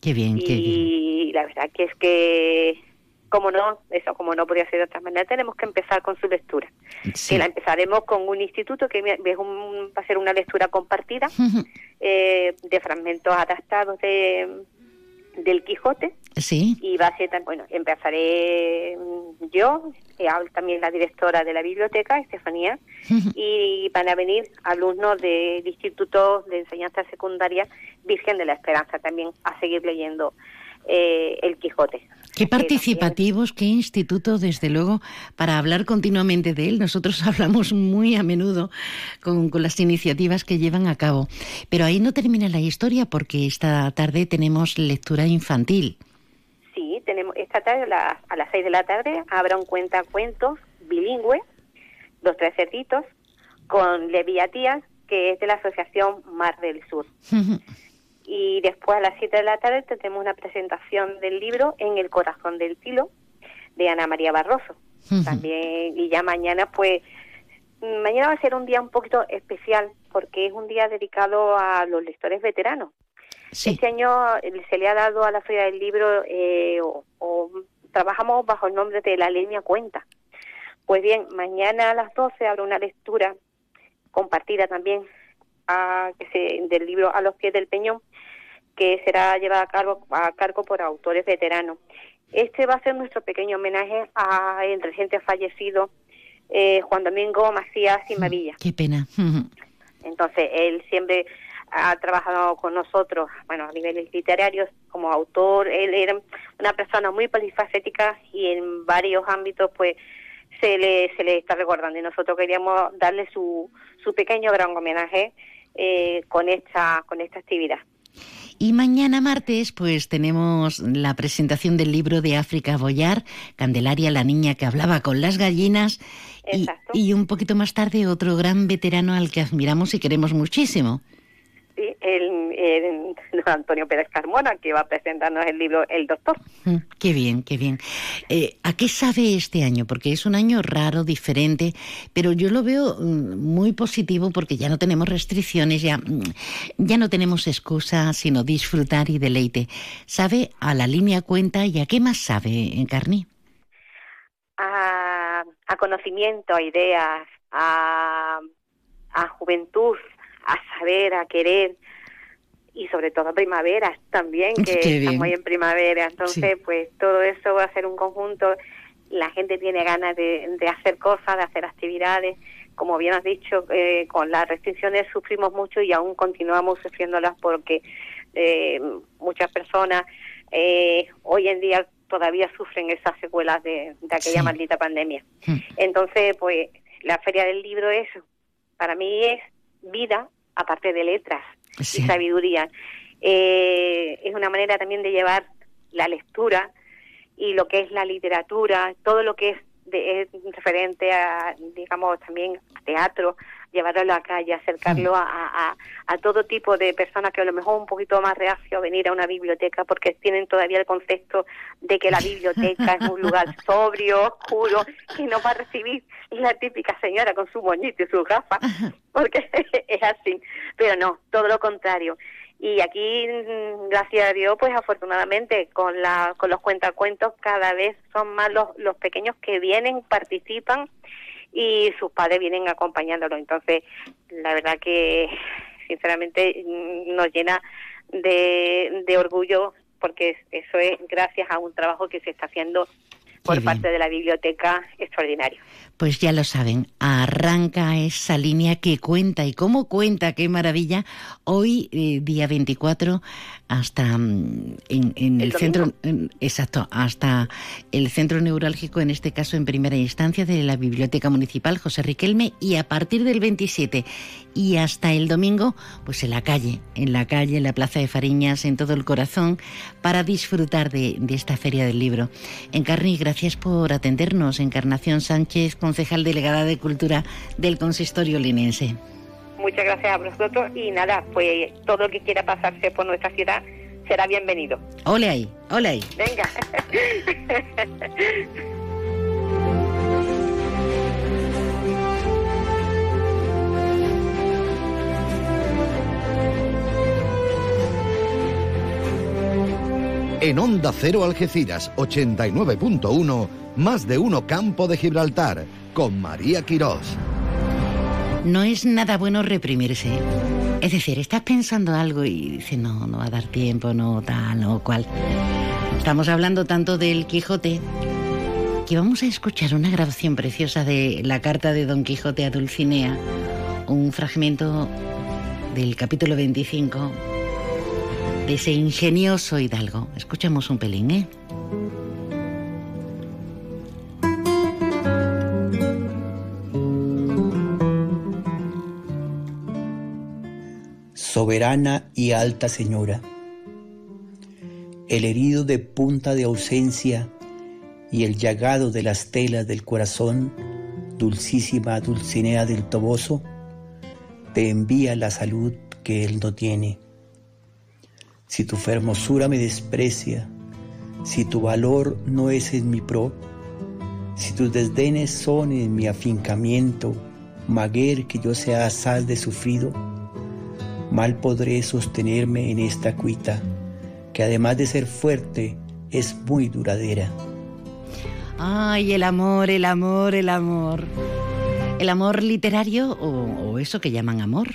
Qué bien, y qué bien. la verdad que es que como no, eso como no podía ser de otra manera, tenemos que empezar con su lectura. Y la empezaremos con un instituto que va a ser una lectura compartida eh, de fragmentos adaptados de, del Quijote. Sí. Y va a ser, bueno, empezaré yo, eh, también la directora de la biblioteca, Estefanía, y van a venir alumnos del Instituto de Enseñanza Secundaria Virgen de la Esperanza también a seguir leyendo eh, el Quijote. Qué participativos, qué instituto, desde luego, para hablar continuamente de él. Nosotros hablamos muy a menudo con, las iniciativas que llevan a cabo. Pero ahí no termina la historia porque esta tarde tenemos lectura infantil. Sí, tenemos esta tarde a las seis de la tarde habrá un cuentacuentos bilingüe, Los Tres Cerditos, con Leviatías, que es de la Asociación Mar del Sur y después a las 7 de la tarde tendremos una presentación del libro En el corazón del tilo de Ana María Barroso. También y ya mañana pues mañana va a ser un día un poquito especial porque es un día dedicado a los lectores veteranos. Este año se le ha dado a la Feria del Libro eh, o, trabajamos bajo el nombre de La Línea Cuenta. Pues bien, mañana a las 12 habrá una lectura compartida también a, que se, del libro A los pies del peñón que será llevada a cargo, a cargo por autores veteranos. Este va a ser nuestro pequeño homenaje a el reciente fallecido eh, Juan Domingo Macías y Mavilla. Qué pena. Entonces, él siempre ha trabajado con nosotros, bueno, a niveles literarios, como autor. Él era una persona muy polifacética y en varios ámbitos, pues, se le, se le está recordando. Y nosotros queríamos darle su, su pequeño gran homenaje eh, con, esta, con esta actividad. Y mañana martes, pues tenemos la presentación del libro de África Boyar, Candelaria, la niña que hablaba con las gallinas. Y, y, un poquito más tarde, otro gran veterano al que admiramos y queremos muchísimo el, Antonio Pérez Carmona, que va a presentarnos el libro El Doctor. Mm, qué bien, qué bien. Eh, ¿A qué sabe este año? Porque es un año raro, diferente, pero yo lo veo mm, muy positivo porque ya no tenemos restricciones, ya, mm, ya no tenemos excusa sino disfrutar y deleite. ¿Sabe a la línea cuenta y a qué más sabe, Encarni? A, a conocimiento, a ideas, a, a juventud, a saber, a querer y sobre todo primavera también, que estamos en primavera. Entonces, pues todo eso va a ser un conjunto. La gente tiene ganas de, hacer cosas, de hacer actividades, como bien has dicho, eh, con las restricciones sufrimos mucho y aún continuamos sufriéndolas porque eh, muchas personas eh, hoy en día todavía sufren esas secuelas de, aquella maldita pandemia. Hmm. Entonces, pues la Feria del Libro es, para mí es vida aparte de letras y sabiduría. es una manera también de llevar la lectura y lo que es la literatura, todo lo que es de, referente a, digamos, también teatro, llevarlo a la calle, acercarlo a, a, todo tipo de personas que a lo mejor un poquito más reacio a venir a una biblioteca porque tienen todavía el concepto de que la biblioteca es un lugar sobrio, oscuro, que no va a recibir la típica señora con su moñito y su gafas, porque es así. Pero no, todo lo contrario. Y aquí, mm, gracias a Dios, pues afortunadamente con, la, con los cuentacuentos cada vez son más los, los pequeños que vienen, participan y sus padres vienen acompañándolo. Entonces, la verdad que sinceramente nos llena de, de orgullo porque eso es gracias a un trabajo que se está haciendo por parte de la biblioteca extraordinario. Pues ya lo saben, arranca esa línea que cuenta y cómo cuenta, qué maravilla. Hoy, eh, día 24, hasta mm, en, el, centro, exacto, hasta el centro neurálgico, en este caso en primera instancia de la Biblioteca Municipal José Riquelme, y a partir del 27 y hasta el domingo, pues en la calle, en la calle, en la Plaza de Fariñas, en todo el corazón, para disfrutar de, esta Feria del Libro. Encarni, gracias por atendernos. Encarnación Sánchez, concejal delegada de Cultura del Consistorio Linense. Muchas gracias a vosotros y nada, pues todo lo que quiera pasarse por nuestra ciudad será bienvenido. Ole ahí, ole ahí. Venga. En Onda Cero Algeciras 89.1, más de uno Campo de Gibraltar, con María Quirós. No es nada bueno reprimirse. Es decir, estás pensando algo y dices, no, no va a dar tiempo, no tal, no cual. Estamos hablando tanto del Quijote que vamos a escuchar una grabación preciosa de la carta de Don Quijote a Dulcinea, un fragmento del capítulo 25 de ese ingenioso hidalgo. Escuchamos un pelín, ¿eh? Soberana y alta señora, el herido de punta de ausencia y el llagado de las telas del corazón, dulcísima Dulcinea del Toboso, te envía la salud que él no tiene. Si tu hermosura me desprecia, si tu valor no es en mi pro, si tus desdenes son en mi afincamiento, maguer que yo sea sal de sufrido, mal podré sostenerme en esta cuita, que además de ser fuerte, es muy duradera. Ay, el amor, el amor, el amor. ¿El amor literario o, o eso que llaman amor?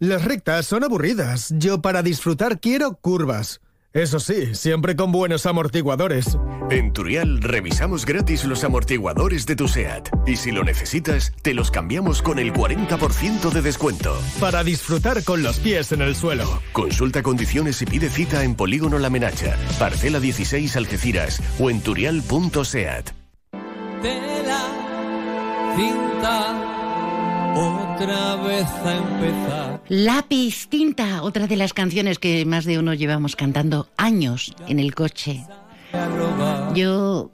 Las rectas son aburridas. Yo para disfrutar quiero curvas. Eso sí, siempre con buenos amortiguadores. En Turial revisamos gratis los amortiguadores de tu SEAT. Y si lo necesitas, te los cambiamos con el 40% de descuento. Para disfrutar con los pies en el suelo. Consulta condiciones y pide cita en Polígono La Menacha, Parcela 16 Algeciras o en turial.seat. cinta otra vez a empezar. Lápiz, tinta, otra de las canciones que más de uno llevamos cantando años en el coche. Yo,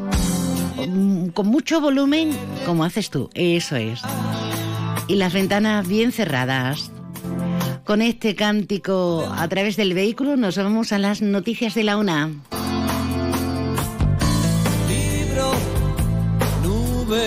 mm, con mucho volumen, como haces tú, eso es. Y las ventanas bien cerradas. Con este cántico a través del vehículo nos vamos a las noticias de la UNA. Libro, nube,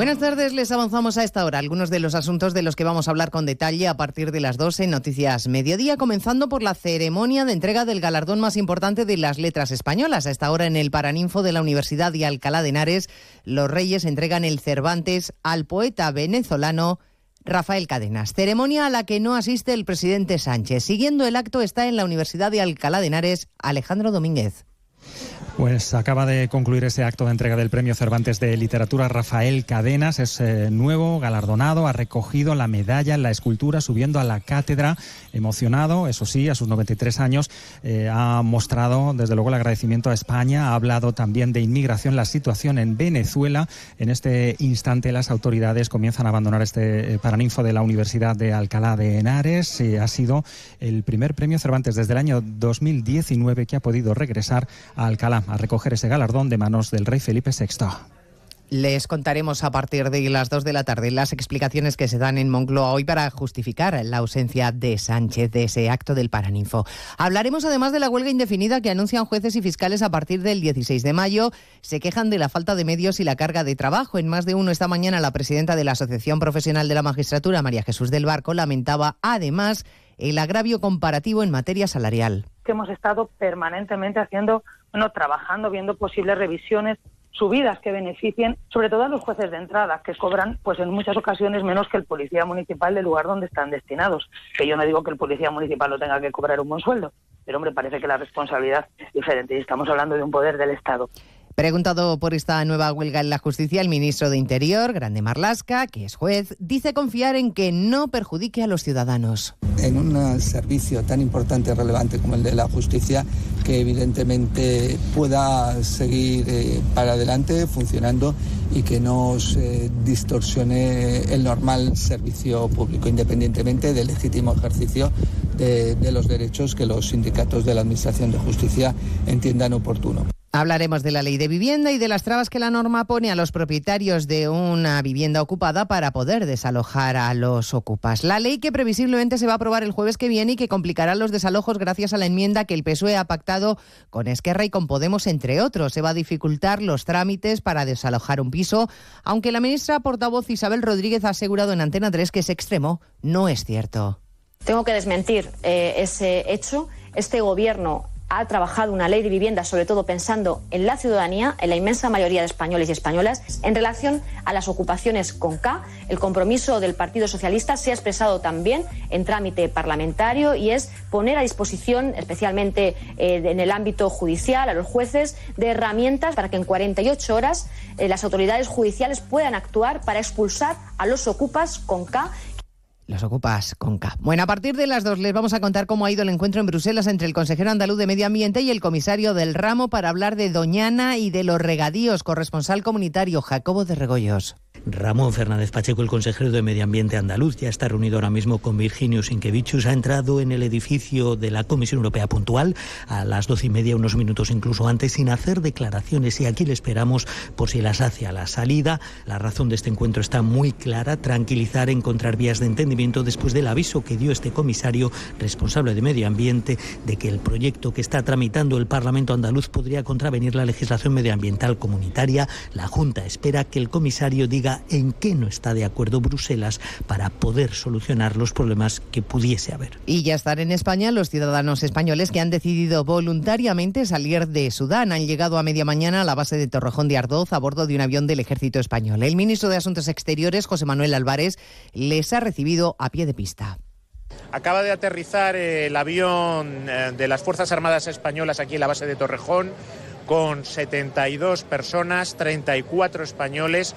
Buenas tardes, les avanzamos a esta hora algunos de los asuntos de los que vamos a hablar con detalle a partir de las 12 en Noticias Mediodía, comenzando por la ceremonia de entrega del galardón más importante de las letras españolas. A esta hora en el Paraninfo de la Universidad de Alcalá de Henares, los Reyes entregan el Cervantes al poeta venezolano Rafael Cadenas. Ceremonia a la que no asiste el presidente Sánchez. Siguiendo el acto está en la Universidad de Alcalá de Henares Alejandro Domínguez. Pues acaba de concluir ese acto de entrega del Premio Cervantes de Literatura Rafael Cadenas. Es eh, nuevo, galardonado, ha recogido la medalla la escultura subiendo a la cátedra. Emocionado, eso sí, a sus 93 años, eh, ha mostrado desde luego el agradecimiento a España. Ha hablado también de inmigración, la situación en Venezuela. En este instante las autoridades comienzan a abandonar este eh, paraninfo de la Universidad de Alcalá de Henares. ha sido el primer Premio Cervantes desde el año 2019 que ha podido regresar a Alcalá a recoger ese galardón de manos del rey Felipe VI. Les contaremos a partir de las 2 de la tarde las explicaciones que se dan en Moncloa hoy para justificar la ausencia de Sánchez de ese acto del Paraninfo. Hablaremos además de la huelga indefinida que anuncian jueces y fiscales a partir del 16 de mayo. Se quejan de la falta de medios y la carga de trabajo. En más de uno esta mañana la presidenta de la Asociación Profesional de la Magistratura, María Jesús del Barco, lamentaba además el agravio comparativo en materia salarial. Que hemos estado permanentemente haciendo bueno, trabajando, viendo posibles revisiones, subidas que beneficien sobre todo a los jueces de entrada, que cobran pues en muchas ocasiones menos que el policía municipal del lugar donde están destinados. Que yo no digo que el policía municipal no tenga que cobrar un buen sueldo, pero hombre, parece que la responsabilidad es diferente y estamos hablando de un poder del Estado. Preguntado por esta nueva huelga en la justicia, el ministro de Interior, Grande Marlasca, que es juez, dice confiar en que no perjudique a los ciudadanos. En un servicio tan importante y relevante como el de la justicia, que evidentemente pueda seguir eh, para adelante funcionando y que no se distorsione el normal servicio público, independientemente del legítimo ejercicio de, de los derechos que los sindicatos de la Administración de Justicia entiendan oportuno. Hablaremos de la ley de vivienda y de las trabas que la norma pone a los propietarios de una vivienda ocupada para poder desalojar a los ocupas. La ley que previsiblemente se va a aprobar el jueves que viene y que complicará los desalojos gracias a la enmienda que el PSOE ha pactado con Esquerra y con Podemos, entre otros. Se va a dificultar los trámites para desalojar un piso, aunque la ministra portavoz Isabel Rodríguez ha asegurado en Antena 3 que ese extremo no es cierto. Tengo que desmentir eh, ese hecho. Este gobierno ha trabajado una ley de vivienda, sobre todo pensando en la ciudadanía, en la inmensa mayoría de españoles y españolas, en relación a las ocupaciones con K. El compromiso del Partido Socialista se ha expresado también en trámite parlamentario y es poner a disposición, especialmente eh, en el ámbito judicial, a los jueces, de herramientas para que en 48 horas eh, las autoridades judiciales puedan actuar para expulsar a los ocupas con K los ocupas con K. Bueno, a partir de las dos les vamos a contar cómo ha ido el encuentro en Bruselas entre el consejero andaluz de Medio Ambiente y el comisario del ramo para hablar de Doñana y de los regadíos, corresponsal comunitario Jacobo de Regoyos. Ramón Fernández Pacheco, el consejero de Medio Ambiente andaluz, ya está reunido ahora mismo con Virginio Sinkevichus. Ha entrado en el edificio de la Comisión Europea puntual a las doce y media, unos minutos incluso antes, sin hacer declaraciones. Y aquí le esperamos por si las hace a la salida. La razón de este encuentro está muy clara: tranquilizar, encontrar vías de entendimiento después del aviso que dio este comisario responsable de Medio Ambiente de que el proyecto que está tramitando el Parlamento andaluz podría contravenir la legislación medioambiental comunitaria. La Junta espera que el comisario diga en qué no está de acuerdo Bruselas para poder solucionar los problemas que pudiese haber. Y ya están en España los ciudadanos españoles que han decidido voluntariamente salir de Sudán. Han llegado a media mañana a la base de Torrejón de Ardoz a bordo de un avión del ejército español. El ministro de Asuntos Exteriores, José Manuel Álvarez, les ha recibido a pie de pista. Acaba de aterrizar el avión eh, de las Fuerzas Armadas Españolas aquí en la base de Torrejón con 72 personas, 34 españoles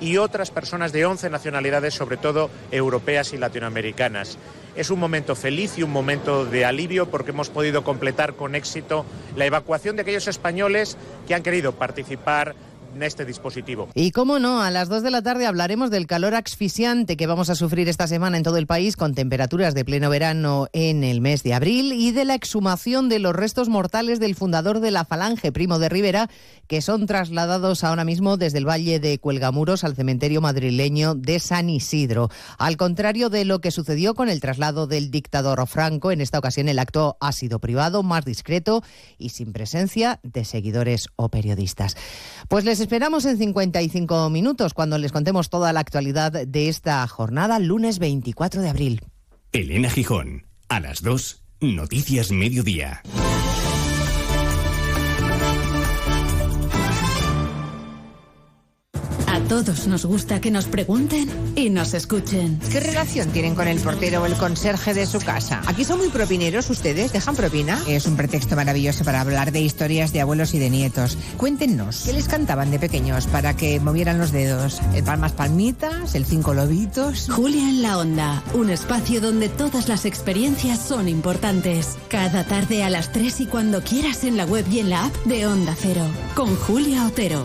y otras personas de 11 nacionalidades, sobre todo europeas y latinoamericanas. Es un momento feliz y un momento de alivio porque hemos podido completar con éxito la evacuación de aquellos españoles que han querido participar este dispositivo. Y cómo no, a las 2 de la tarde hablaremos del calor asfixiante que vamos a sufrir esta semana en todo el país con temperaturas de pleno verano en el mes de abril y de la exhumación de los restos mortales del fundador de la Falange, Primo de Rivera, que son trasladados ahora mismo desde el Valle de Cuelgamuros al cementerio madrileño de San Isidro. Al contrario de lo que sucedió con el traslado del dictador Franco, en esta ocasión el acto ha sido privado, más discreto y sin presencia de seguidores o periodistas. Pues les esperamos en 55 minutos cuando les contemos toda la actualidad de esta jornada, lunes 24 de abril. Elena Gijón, a las 2, Noticias Mediodía. Todos nos gusta que nos pregunten y nos escuchen. ¿Qué relación tienen con el portero o el conserje de su casa? Aquí son muy propineros ustedes, ¿dejan propina? Es un pretexto maravilloso para hablar de historias de abuelos y de nietos. Cuéntenos, ¿qué les cantaban de pequeños para que movieran los dedos? ¿El palmas palmitas? ¿El cinco lobitos? Julia en la Onda, un espacio donde todas las experiencias son importantes. Cada tarde a las 3 y cuando quieras en la web y en la app de Onda Cero, con Julia Otero.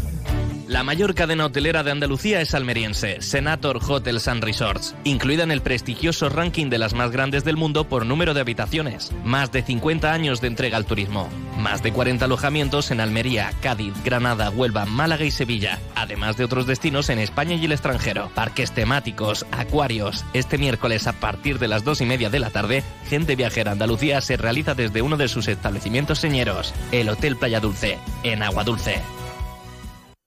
La mayor cadena hotelera de Andalucía es almeriense, Senator Hotels and Resorts, incluida en el prestigioso ranking de las más grandes del mundo por número de habitaciones. Más de 50 años de entrega al turismo. Más de 40 alojamientos en Almería, Cádiz, Granada, Huelva, Málaga y Sevilla, además de otros destinos en España y el extranjero. Parques temáticos, acuarios. Este miércoles a partir de las 2 y media de la tarde, Gente Viajera Andalucía se realiza desde uno de sus establecimientos señeros, el Hotel Playa Dulce, en Agua Dulce.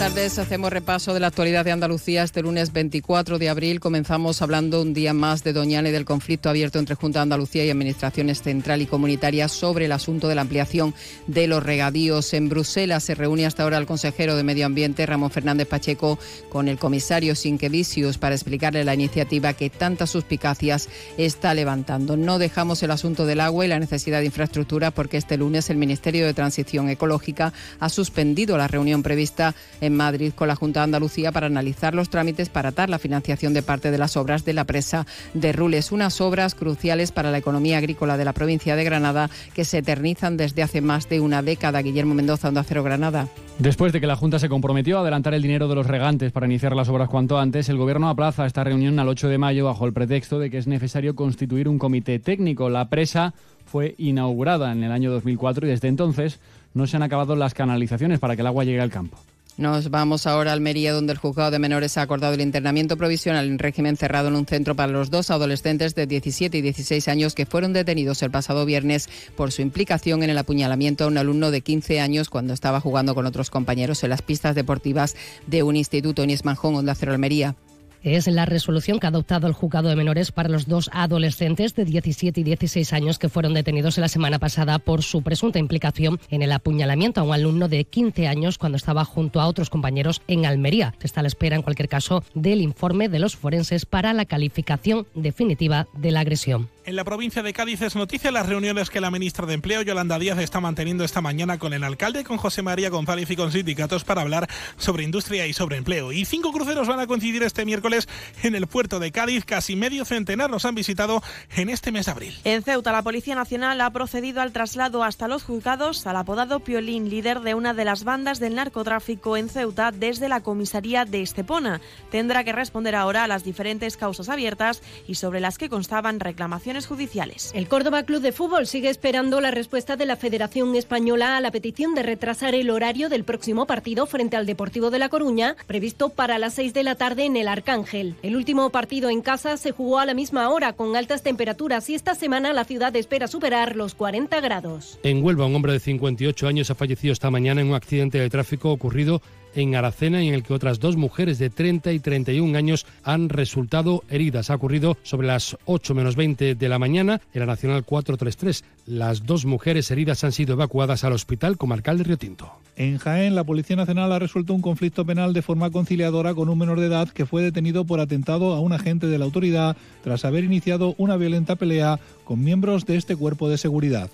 Tardes, hacemos repaso de la actualidad de Andalucía este lunes 24 de abril. Comenzamos hablando un día más de Doñana y del conflicto abierto entre Junta de Andalucía y Administraciones Central y Comunitarias sobre el asunto de la ampliación de los regadíos. En Bruselas se reúne hasta ahora el consejero de Medio Ambiente, Ramón Fernández Pacheco, con el comisario Sinquevicius para explicarle la iniciativa que tantas suspicacias está levantando. No dejamos el asunto del agua y la necesidad de infraestructura porque este lunes el Ministerio de Transición Ecológica ha suspendido la reunión prevista Madrid con la Junta de Andalucía para analizar los trámites para atar la financiación de parte de las obras de la presa de Rules. Unas obras cruciales para la economía agrícola de la provincia de Granada que se eternizan desde hace más de una década. Guillermo Mendoza, Onda Cero Granada. Después de que la Junta se comprometió a adelantar el dinero de los regantes para iniciar las obras cuanto antes, el Gobierno aplaza esta reunión al 8 de mayo bajo el pretexto de que es necesario constituir un comité técnico. La presa fue inaugurada en el año 2004 y desde entonces no se han acabado las canalizaciones para que el agua llegue al campo. Nos vamos ahora a Almería, donde el juzgado de menores ha acordado el internamiento provisional en régimen cerrado en un centro para los dos adolescentes de 17 y 16 años que fueron detenidos el pasado viernes por su implicación en el apuñalamiento a un alumno de 15 años cuando estaba jugando con otros compañeros en las pistas deportivas de un instituto en Ismanjón, Onda Cero Almería. Es la resolución que ha adoptado el juzgado de menores para los dos adolescentes de 17 y 16 años que fueron detenidos la semana pasada por su presunta implicación en el apuñalamiento a un alumno de 15 años cuando estaba junto a otros compañeros en Almería. Se está a la espera, en cualquier caso, del informe de los forenses para la calificación definitiva de la agresión. En la provincia de Cádiz es noticia las reuniones que la ministra de Empleo, Yolanda Díaz, está manteniendo esta mañana con el alcalde, con José María González y con sindicatos para hablar sobre industria y sobre empleo. Y cinco cruceros van a coincidir este miércoles en el puerto de Cádiz. Casi medio centenar los han visitado en este mes de abril. En Ceuta, la Policía Nacional ha procedido al traslado hasta los juzgados al apodado Piolín, líder de una de las bandas del narcotráfico en Ceuta, desde la comisaría de Estepona. Tendrá que responder ahora a las diferentes causas abiertas y sobre las que constaban reclamaciones judiciales. El Córdoba Club de Fútbol sigue esperando la respuesta de la Federación Española a la petición de retrasar el horario del próximo partido frente al Deportivo de La Coruña, previsto para las 6 de la tarde en el Arcángel. El último partido en casa se jugó a la misma hora con altas temperaturas y esta semana la ciudad espera superar los 40 grados. En Huelva, un hombre de 58 años ha fallecido esta mañana en un accidente de tráfico ocurrido en Aracena en el que otras dos mujeres de 30 y 31 años han resultado heridas. Ha ocurrido sobre las 8 menos 20 de la mañana en la Nacional 433. Las dos mujeres heridas han sido evacuadas al Hospital Comarcal de Río Tinto. En Jaén, la Policía Nacional ha resuelto un conflicto penal de forma conciliadora con un menor de edad que fue detenido por atentado a un agente de la autoridad tras haber iniciado una violenta pelea con miembros de este cuerpo de seguridad.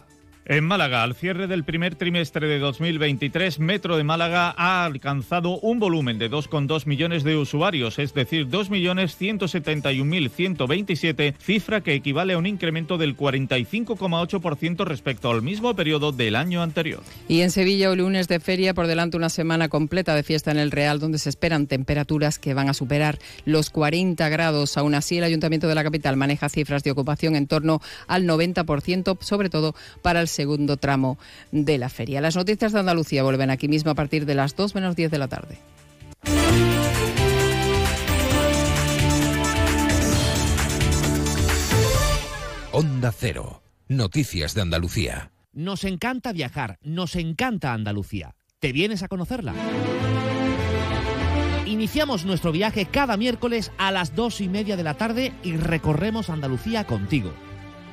En Málaga, al cierre del primer trimestre de 2023, Metro de Málaga ha alcanzado un volumen de 2,2 millones de usuarios, es decir, 2.171.127, cifra que equivale a un incremento del 45,8% respecto al mismo periodo del año anterior. Y en Sevilla, hoy lunes de feria, por delante una semana completa de fiesta en el Real, donde se esperan temperaturas que van a superar los 40 grados. Aún así, el Ayuntamiento de la capital maneja cifras de ocupación en torno al 90%, sobre todo para el segundo tramo de la feria. Las noticias de Andalucía vuelven aquí mismo a partir de las 2 menos 10 de la tarde. Onda Cero. Noticias de Andalucía. Nos encanta viajar, nos encanta Andalucía. ¿Te vienes a conocerla? Iniciamos nuestro viaje cada miércoles a las dos y media de la tarde y recorremos Andalucía contigo.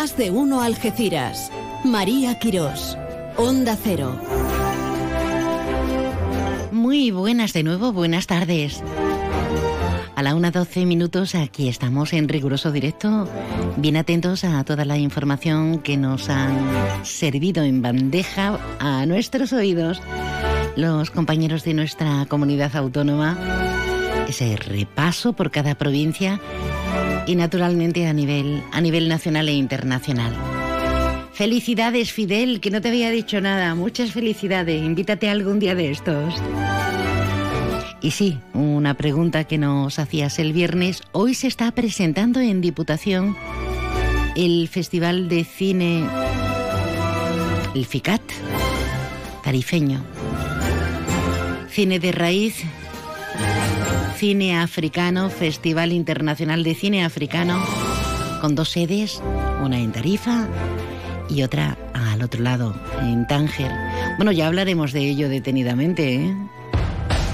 Más de uno Algeciras. María Quirós. Onda Cero. Muy buenas de nuevo, buenas tardes. A la 1.12 minutos aquí estamos en riguroso directo, bien atentos a toda la información que nos han servido en bandeja a nuestros oídos los compañeros de nuestra comunidad autónoma. Ese repaso por cada provincia y naturalmente a nivel, a nivel nacional e internacional. Felicidades, Fidel, que no te había dicho nada. Muchas felicidades. Invítate algún día de estos. Y sí, una pregunta que nos hacías el viernes. Hoy se está presentando en Diputación el Festival de Cine, el FICAT, tarifeño. Cine de raíz Cine Africano, Festival Internacional de Cine Africano, con dos sedes, una en Tarifa y otra al otro lado, en Tánger. Bueno, ya hablaremos de ello detenidamente, ¿eh?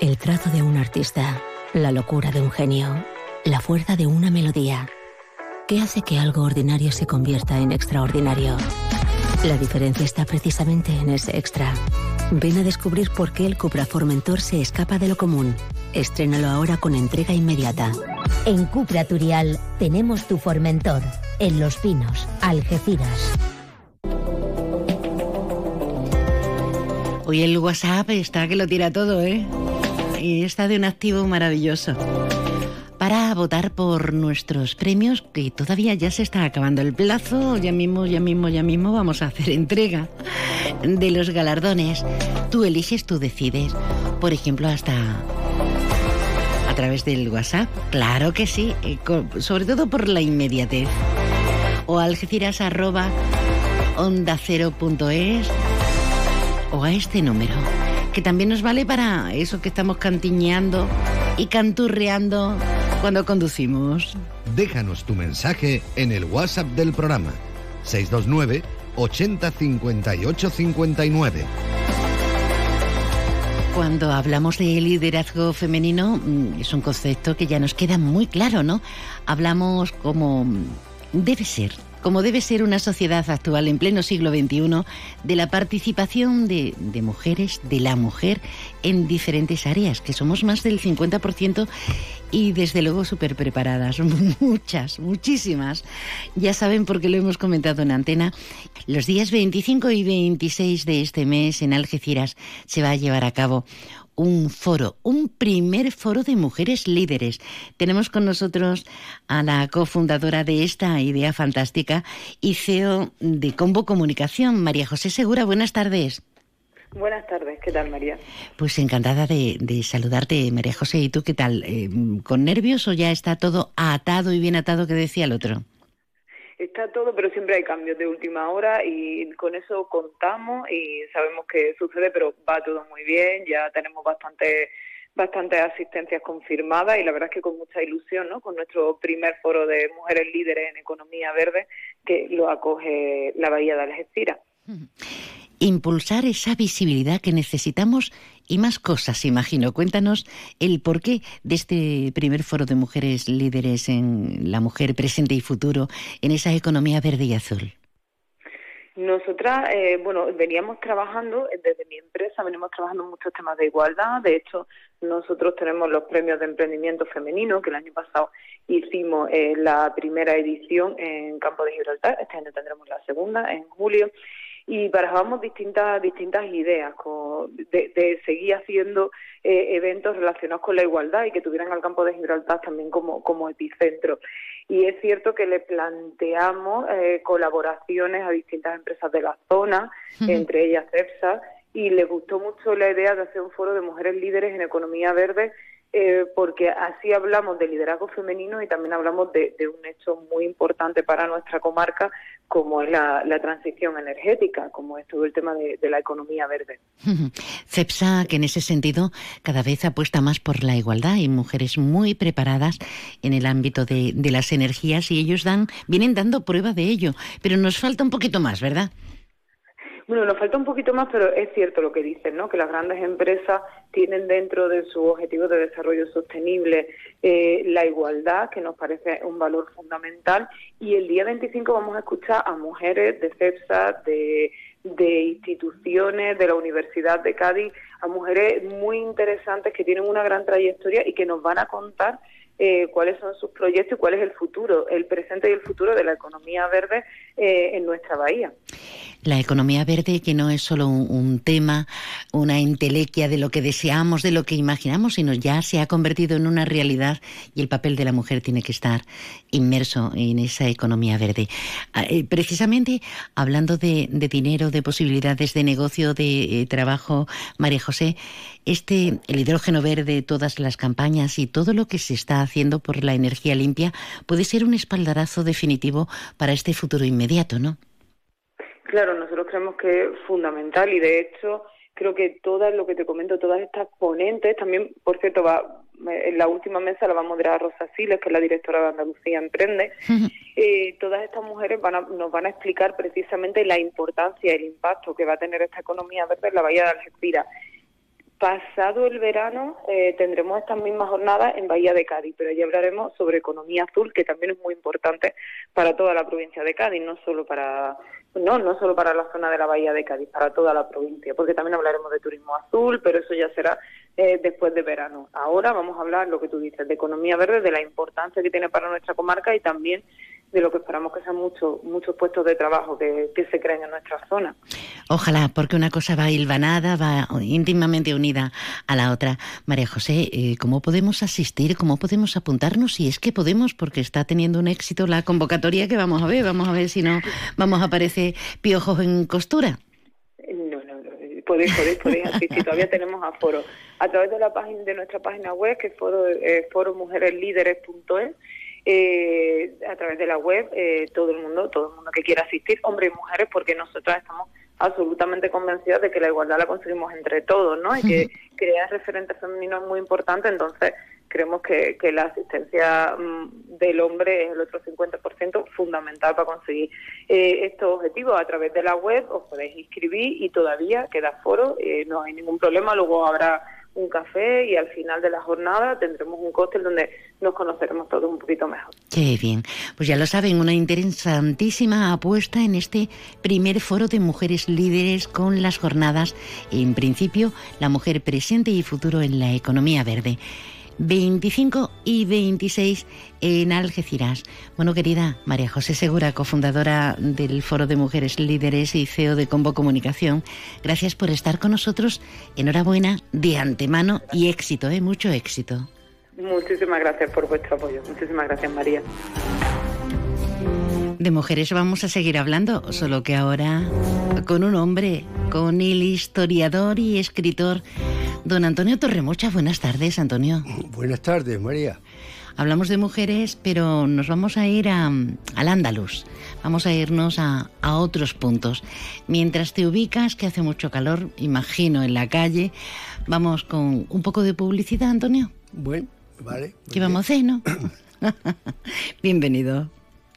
El trazo de un artista, la locura de un genio, la fuerza de una melodía. ¿Qué hace que algo ordinario se convierta en extraordinario? La diferencia está precisamente en ese extra. Ven a descubrir por qué el Cupra Formentor se escapa de lo común. Estrénalo ahora con entrega inmediata. En Cupra Turial tenemos tu Formentor, en Los Pinos, Algeciras. Hoy el WhatsApp está que lo tira todo, ¿eh? Y está de un activo maravilloso. Para votar por nuestros premios, que todavía ya se está acabando el plazo, ya mismo, ya mismo, ya mismo vamos a hacer entrega de los galardones. Tú eliges, tú decides. Por ejemplo, hasta a través del WhatsApp. Claro que sí, eh, sobre todo por la inmediatez. O algeciras arroba onda cero punto es, o a este número que también nos vale para eso que estamos cantiñando y canturreando cuando conducimos. Déjanos tu mensaje en el WhatsApp del programa 629 80 58 59. Cuando hablamos de liderazgo femenino, mm, es un concepto que ya nos queda muy claro, ¿no? Hablamos como debe ser como debe ser una sociedad actual en pleno siglo XXI, de la participación de, mujeres, de la mujer, en diferentes áreas, que somos más del 50% y desde luego súper preparadas, muchas, muchísimas. Ya saben porque lo hemos comentado en antena, los días 25 y 26 de este mes en Algeciras se va a llevar a cabo un foro, un primer foro de mujeres líderes. Tenemos con nosotros a la cofundadora de esta idea fantástica y CEO de Combo Comunicación, María José Segura. Buenas tardes. Buenas tardes, ¿qué tal María? Pues encantada de, saludarte, María José. ¿Y tú qué tal? Eh, ¿Con nervios o ya está todo atado y bien atado que decía el otro? Está todo, pero siempre hay cambios de última hora y con eso contamos y sabemos que sucede, pero va todo muy bien, ya tenemos bastante bastantes asistencias confirmadas y la verdad es que con mucha ilusión, ¿no? Con nuestro primer foro de mujeres líderes en economía verde que lo acoge la Bahía de Algeciras impulsar esa visibilidad que necesitamos y más cosas, imagino. Cuéntanos el porqué de este primer foro de mujeres líderes en la mujer presente y futuro en esa economía verde y azul. Nosotras, eh, bueno, veníamos trabajando, desde mi empresa venimos trabajando en muchos temas de igualdad. De hecho, nosotros tenemos los premios de emprendimiento femenino, que el año pasado hicimos eh, la primera edición en Campo de Gibraltar. Este año tendremos la segunda, en julio y barajábamos distintas distintas ideas de, seguir haciendo eh, eventos relacionados con la igualdad y que tuvieran al campo de Gibraltar también como, como epicentro. Y es cierto que le planteamos eh, colaboraciones a distintas empresas de la zona, entre ellas CEPSA, y le gustó mucho la idea de hacer un foro de mujeres líderes en economía verde eh, porque así hablamos de liderazgo femenino y también hablamos de, un hecho muy importante para nuestra comarca, como es la, transición energética, como es todo el tema de, la economía verde. CEPSA, que en ese sentido cada vez apuesta más por la igualdad y mujeres muy preparadas en el ámbito de, de las energías y ellos dan, vienen dando prueba de ello, pero nos falta un poquito más, ¿verdad? Bueno, nos falta un poquito más, pero es cierto lo que dicen, ¿no? Que las grandes empresas tienen dentro de sus objetivos de desarrollo sostenible eh, la igualdad, que nos parece un valor fundamental. Y el día 25 vamos a escuchar a mujeres de CEPSA, de, de instituciones, de la Universidad de Cádiz, a mujeres muy interesantes que tienen una gran trayectoria y que nos van a contar eh, cuáles son sus proyectos y cuál es el futuro, el presente y el futuro de la economía verde eh, en nuestra bahía. La economía verde que no es solo un, tema, una entelequia de lo que deseamos, de lo que imaginamos, sino ya se ha convertido en una realidad y el papel de la mujer tiene que estar inmerso en esa economía verde. Ah, eh, precisamente hablando de, dinero, de posibilidades de negocio, de trabajo, María José, este, el hidrógeno verde, todas las campañas y todo lo que se está haciendo por la energía limpia puede ser un espaldarazo definitivo para este futuro inmediato, ¿no? Claro, nosotros creemos que es fundamental y de hecho creo que todas lo que te comento, todas estas ponentes, también, por cierto, va, en la última mesa la va a moderar Rosa Siles, que es la directora de Andalucía Emprende, eh, todas estas mujeres van nos van a explicar precisamente la importancia y el impacto que va a tener esta economía verde en la Bahía de Algeciras Pasado el verano eh, tendremos estas mismas jornadas en Bahía de Cádiz, pero ya hablaremos sobre economía azul, que también es muy importante para toda la provincia de Cádiz, no solo para no no solo para la zona de la Bahía de Cádiz, para toda la provincia, porque también hablaremos de turismo azul, pero eso ya será eh, después de verano. Ahora vamos a hablar lo que tú dices de economía verde, de la importancia que tiene para nuestra comarca y también de lo que esperamos que sean muchos muchos puestos de trabajo que, se creen en nuestra zona. Ojalá, porque una cosa va hilvanada, va íntimamente unida a la otra. María José, eh, ¿cómo podemos asistir? ¿Cómo podemos apuntarnos? Si es que podemos, porque está teniendo un éxito la convocatoria que vamos a ver. Vamos a ver si no vamos a aparecer piojos en costura. Podéis, podéis, podéis asistir. Todavía tenemos aforo. A través de la página de nuestra página web, que es foro, eh, foromujereslíderes.es, eh, a través de la web, eh, todo el mundo, todo el mundo que quiera asistir, hombres y mujeres, porque nosotras estamos absolutamente convencidas de que la igualdad la conseguimos entre todos, ¿no? Y que crear referentes femeninos es muy importante, entonces creemos que, que la asistencia mm, del hombre es el otro 50% fundamental para conseguir eh, estos objetivos. A través de la web os podéis inscribir y todavía queda foro, eh, no hay ningún problema, luego habrá un café y al final de la jornada tendremos un cóctel donde nos conoceremos todos un poquito mejor. Qué bien. Pues ya lo saben, una interesantísima apuesta en este primer foro de mujeres líderes con las jornadas, en principio, la mujer presente y futuro en la economía verde. 25 y 26 en Algeciras. Bueno, querida María José Segura, cofundadora del Foro de Mujeres Líderes y CEO de Combo Comunicación, gracias por estar con nosotros. Enhorabuena de antemano y éxito, ¿eh? mucho éxito. Muchísimas gracias por vuestro apoyo. Muchísimas gracias, María. De mujeres vamos a seguir hablando, solo que ahora con un hombre, con el historiador y escritor don Antonio Torremocha. Buenas tardes, Antonio. Buenas tardes, María. Hablamos de mujeres, pero nos vamos a ir a, al Andaluz. Vamos a irnos a, a otros puntos. Mientras te ubicas, que hace mucho calor, imagino, en la calle, vamos con un poco de publicidad, Antonio. Bueno, vale. ¿Qué vamos a hacer, no? Bienvenido.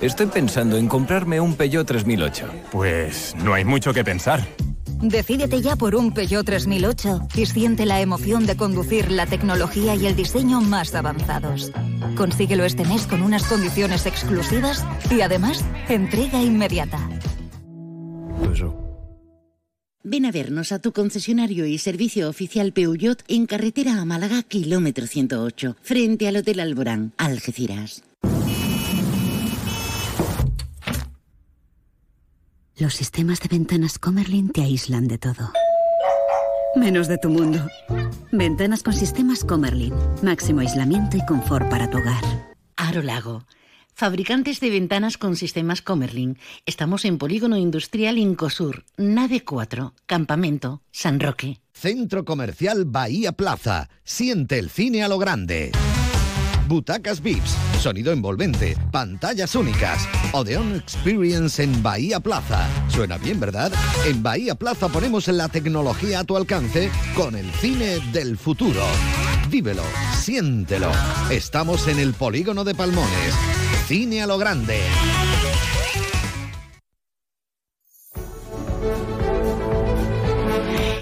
Estoy pensando en comprarme un Peugeot 3008. Pues no hay mucho que pensar. Decídete ya por un Peugeot 3008 y siente la emoción de conducir la tecnología y el diseño más avanzados. Consíguelo este mes con unas condiciones exclusivas y además entrega inmediata. Ven a vernos a tu concesionario y servicio oficial Peugeot en carretera a Málaga, kilómetro 108, frente al Hotel Alborán, Algeciras. Los sistemas de ventanas Comerlin te aíslan de todo. Menos de tu mundo. Ventanas con sistemas Comerlin. Máximo aislamiento y confort para tu hogar. Aro Lago. Fabricantes de ventanas con sistemas Comerlin. Estamos en Polígono Industrial Incosur, Nave 4, Campamento, San Roque. Centro Comercial Bahía Plaza. Siente el cine a lo grande. Butacas VIPs, sonido envolvente, pantallas únicas. Odeon Experience en Bahía Plaza. Suena bien, ¿verdad? En Bahía Plaza ponemos la tecnología a tu alcance con el cine del futuro. Vívelo, siéntelo. Estamos en el polígono de Palmones. Cine a lo grande.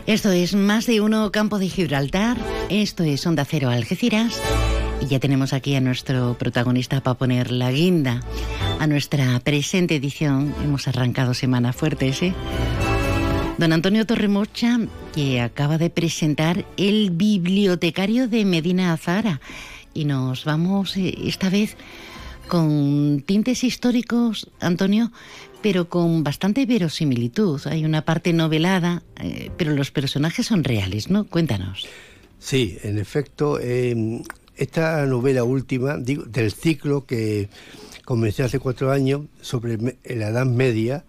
Esto es Más de Uno Campo de Gibraltar. Esto es Onda Cero Algeciras. Y ya tenemos aquí a nuestro protagonista para poner la guinda a nuestra presente edición. Hemos arrancado semana fuerte, ¿sí? Don Antonio Torremocha, que acaba de presentar el bibliotecario de Medina Azara. Y nos vamos eh, esta vez con tintes históricos, Antonio, pero con bastante verosimilitud. Hay una parte novelada, eh, pero los personajes son reales, ¿no? Cuéntanos. Sí, en efecto, eh, esta novela última digo, del ciclo que comencé hace cuatro años sobre la Edad Media,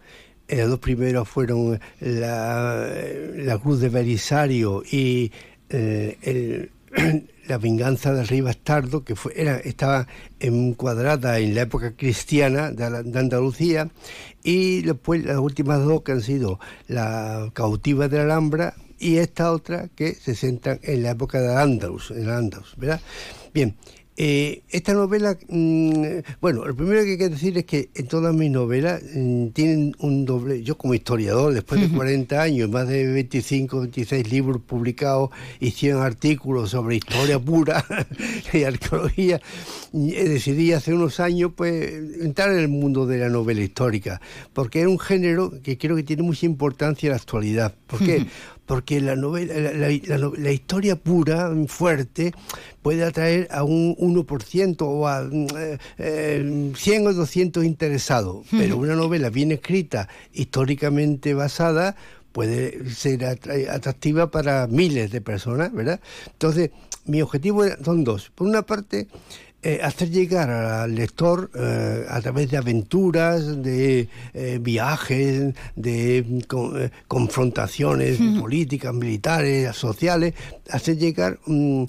eh, los dos primeros fueron la, Cruz de Belisario y eh, la venganza del rey bastardo, que fue, era, estaba encuadrada en la época cristiana de, de, Andalucía, y después las últimas dos que han sido la cautiva de la Alhambra y esta otra que se centra en la época de Andalus, en Andalus, ¿verdad? Bien, eh, esta novela, mmm, bueno, lo primero que hay que decir es que en todas mis novelas mmm, tienen un doble, yo como historiador, después de 40 años, más de 25, 26 libros publicados y 100 artículos sobre historia pura y arqueología, decidí hace unos años pues entrar en el mundo de la novela histórica, porque es un género que creo que tiene mucha importancia en la actualidad. ¿Por qué? Porque la novela, la, la, la, historia pura, fuerte, puede atraer a un 1% o a eh, 100 o 200 interesados, pero una novela bien escrita, históricamente basada, puede ser atractiva para miles de personas, ¿verdad? Entonces, mi objetivo son dos. Por una parte, eh, hacer llegar al lector eh, a través de aventuras, de eh, viajes, de confrontaciones políticas, militares, sociales, hacer llegar, um,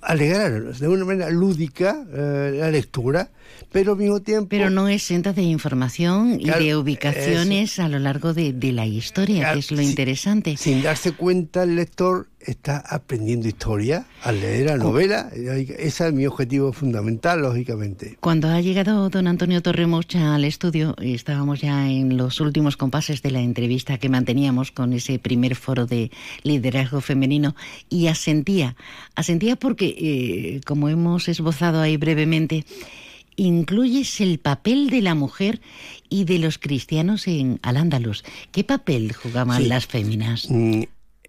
alegrar de una manera lúdica la lectura pero al mismo tiempo... Pero no es senta de información y de ubicaciones a lo largo de, la historia, que es lo interesante. Sin darse cuenta el lector está aprendiendo historia al leer la novela. Ese es mi objetivo fundamental, lógicamente. Cuando ha llegado don Antonio Torremocha al estudio, estábamos ya en los últimos compases de la entrevista que manteníamos con ese primer foro de liderazgo femenino y asentía, asentía porque, eh, como hemos esbozado ahí brevemente, incluyes el papel de la mujer y de los cristianos en Al-Ándalus. ¿Qué papel jugaban las féminas? Mm,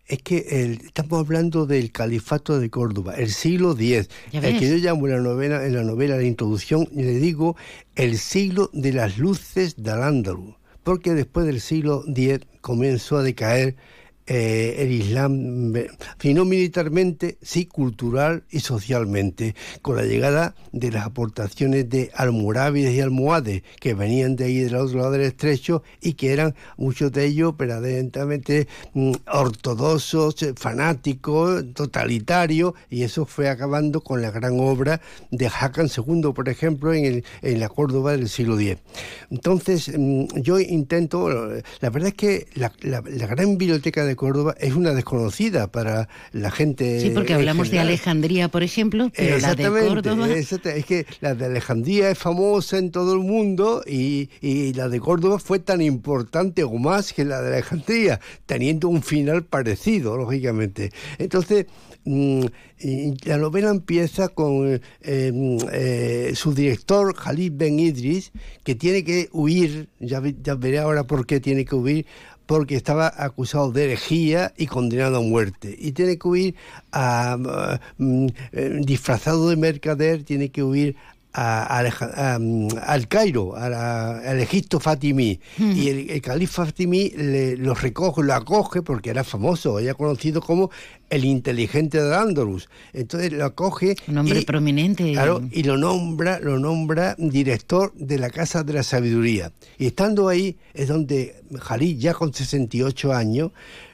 es que estamos hablando del califato de Córdoba, el siglo X, el que yo llamo en la novela, en la novela de introducción, le digo el siglo de las luces de Al-Ándalus, porque después del siglo X comenzó a decaer eh, el Islam, no militarmente, sí cultural y socialmente, con la llegada de las aportaciones de almorávides y almohades que venían de ahí del otro lado del estrecho y que eran muchos de ellos verdaderamente mm, ortodoxos, fanáticos, totalitarios, y eso fue acabando con la gran obra de Hakan II, por ejemplo, en, el, en la Córdoba del siglo X. Entonces, mm, yo intento, la verdad es que la, la gran biblioteca de Córdoba es una desconocida para la gente. Sí, porque hablamos de Alejandría, por ejemplo, pero la de Córdoba. Es que la de Alejandría es famosa en todo el mundo y, la de Córdoba fue tan importante o más que la de Alejandría, teniendo un final parecido, lógicamente. Entonces, mm, la novela empieza con eh, eh, su director, Khalid Ben Idris, que tiene que huir, ya, ya veré ahora por qué tiene que huir, porque estaba acusado de herejía y condenado a muerte. Y tiene que huir a, mm, eh, disfrazado de mercader, tiene que huir al Cairo, al Egipto Fatimí. Y el, califa Fatimí le, lo recoge, lo acoge, porque era famoso, era conocido como el inteligente de Andalus. Entonces lo acoge. Un hombre prominente. Claro, y lo nombra, lo nombra director de la Casa de la Sabiduría. Y estando ahí es donde Jalí, ya con 68 años,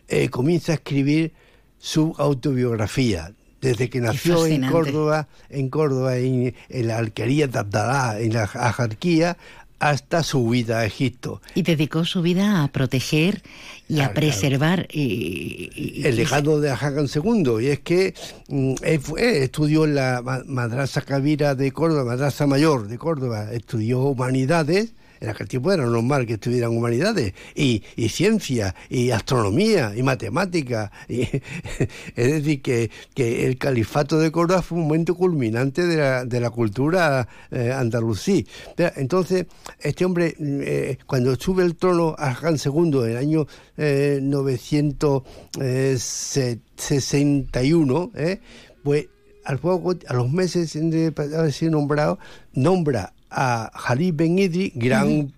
eh, comienza a escribir su autobiografía desde que nació en Córdoba, en Córdoba, en, la alquería de Abdalá, en la ajarquía, hasta su huida a Egipto. Y dedicó su vida a proteger y a preservar. Y, el legado de Hagan II. Y es que mm, estudió en la Madrasa Kabira de Córdoba, Madrasa Mayor de Córdoba, estudió humanidades en aquel tiempo era normal que estuvieran humanidades y, ciencia y astronomía y matemática. es decir, que, el califato de Córdoba fue un momento culminante de la, de la cultura eh. Entonces, este hombre, eh, cuando sube el trono a II en el año 961, eh, pues al poco, a los meses de haber sido nombrado, nombra a Jalí Ben Idri, gran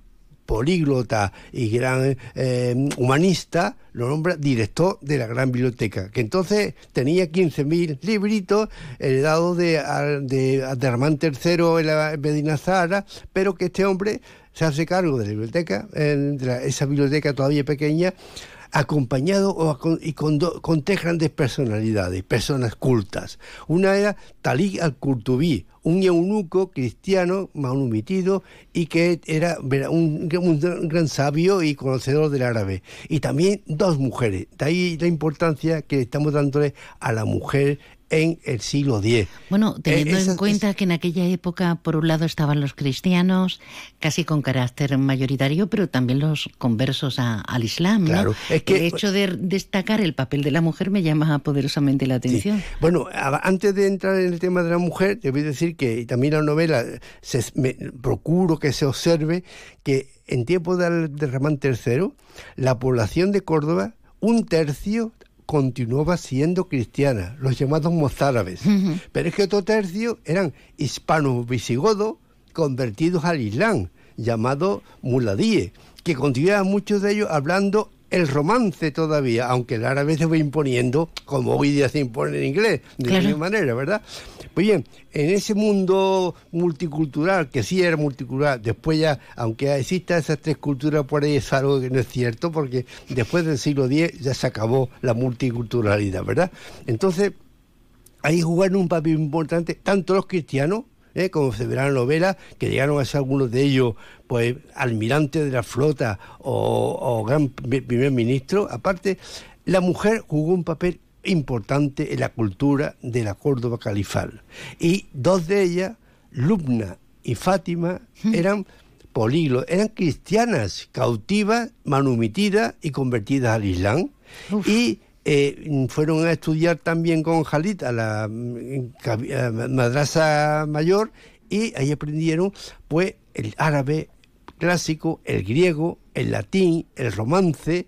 políglota y gran eh, humanista, lo nombra director de la gran biblioteca, que entonces tenía 15.000 libritos heredados de, de Abderramán III en la Medina Zahara, pero que este hombre se hace cargo de la biblioteca, de esa biblioteca todavía pequeña, acompañado y con, con, tres grandes personalidades, personas cultas. Una era Talik al-Qurtubi, un eunuco cristiano manumitido y que era un, un, gran sabio y conocedor del árabe. Y también dos mujeres. De ahí la importancia que estamos dándole a la mujer en el siglo X. Bueno, teniendo eh, en cuenta que en aquella época, por un lado, estaban los cristianos, casi con carácter mayoritario, pero también los conversos al Islam. Claro, es que, el hecho de destacar el papel de la mujer me llama poderosamente la atención. Bueno, antes de entrar en el tema de la mujer, debo decir que también la novela se, procuro que se observe que en tiempo de, de Ramán III, la población de Córdoba, un tercio continuaba siendo cristiana, los llamados mozárabes. Pero es que otro tercio eran hispanos visigodos convertidos al Islam, llamado muladíes, que continuaban muchos de ellos hablando el romance todavía, aunque el árabe se va imponiendo, como hoy día se impone en inglés, de la misma manera, ¿verdad? Pues bien, en ese mundo multicultural, que sí era multicultural, después ya, aunque existan esas tres culturas por ahí, es algo que no es cierto, porque después del siglo X ya se acabó la multiculturalidad, ¿verdad? Entonces, ahí jugaron un papel importante tanto los cristianos, ¿eh? como se verá en la novela, que llegaron a ser algunos de ellos pues almirante de la flota o, gran primer ministro. Aparte, la mujer jugó un papel importante en la cultura de la Córdoba califal. Y dos de ellas, Lubna y Fátima, eran políglotas, eran cristianas, cautivas, manumitidas y convertidas al Islam. Y eh, fueron a estudiar también con Jalit a la mm, madrasa mayor y ahí aprendieron pues el árabe clásico, el griego, el latín, el romance.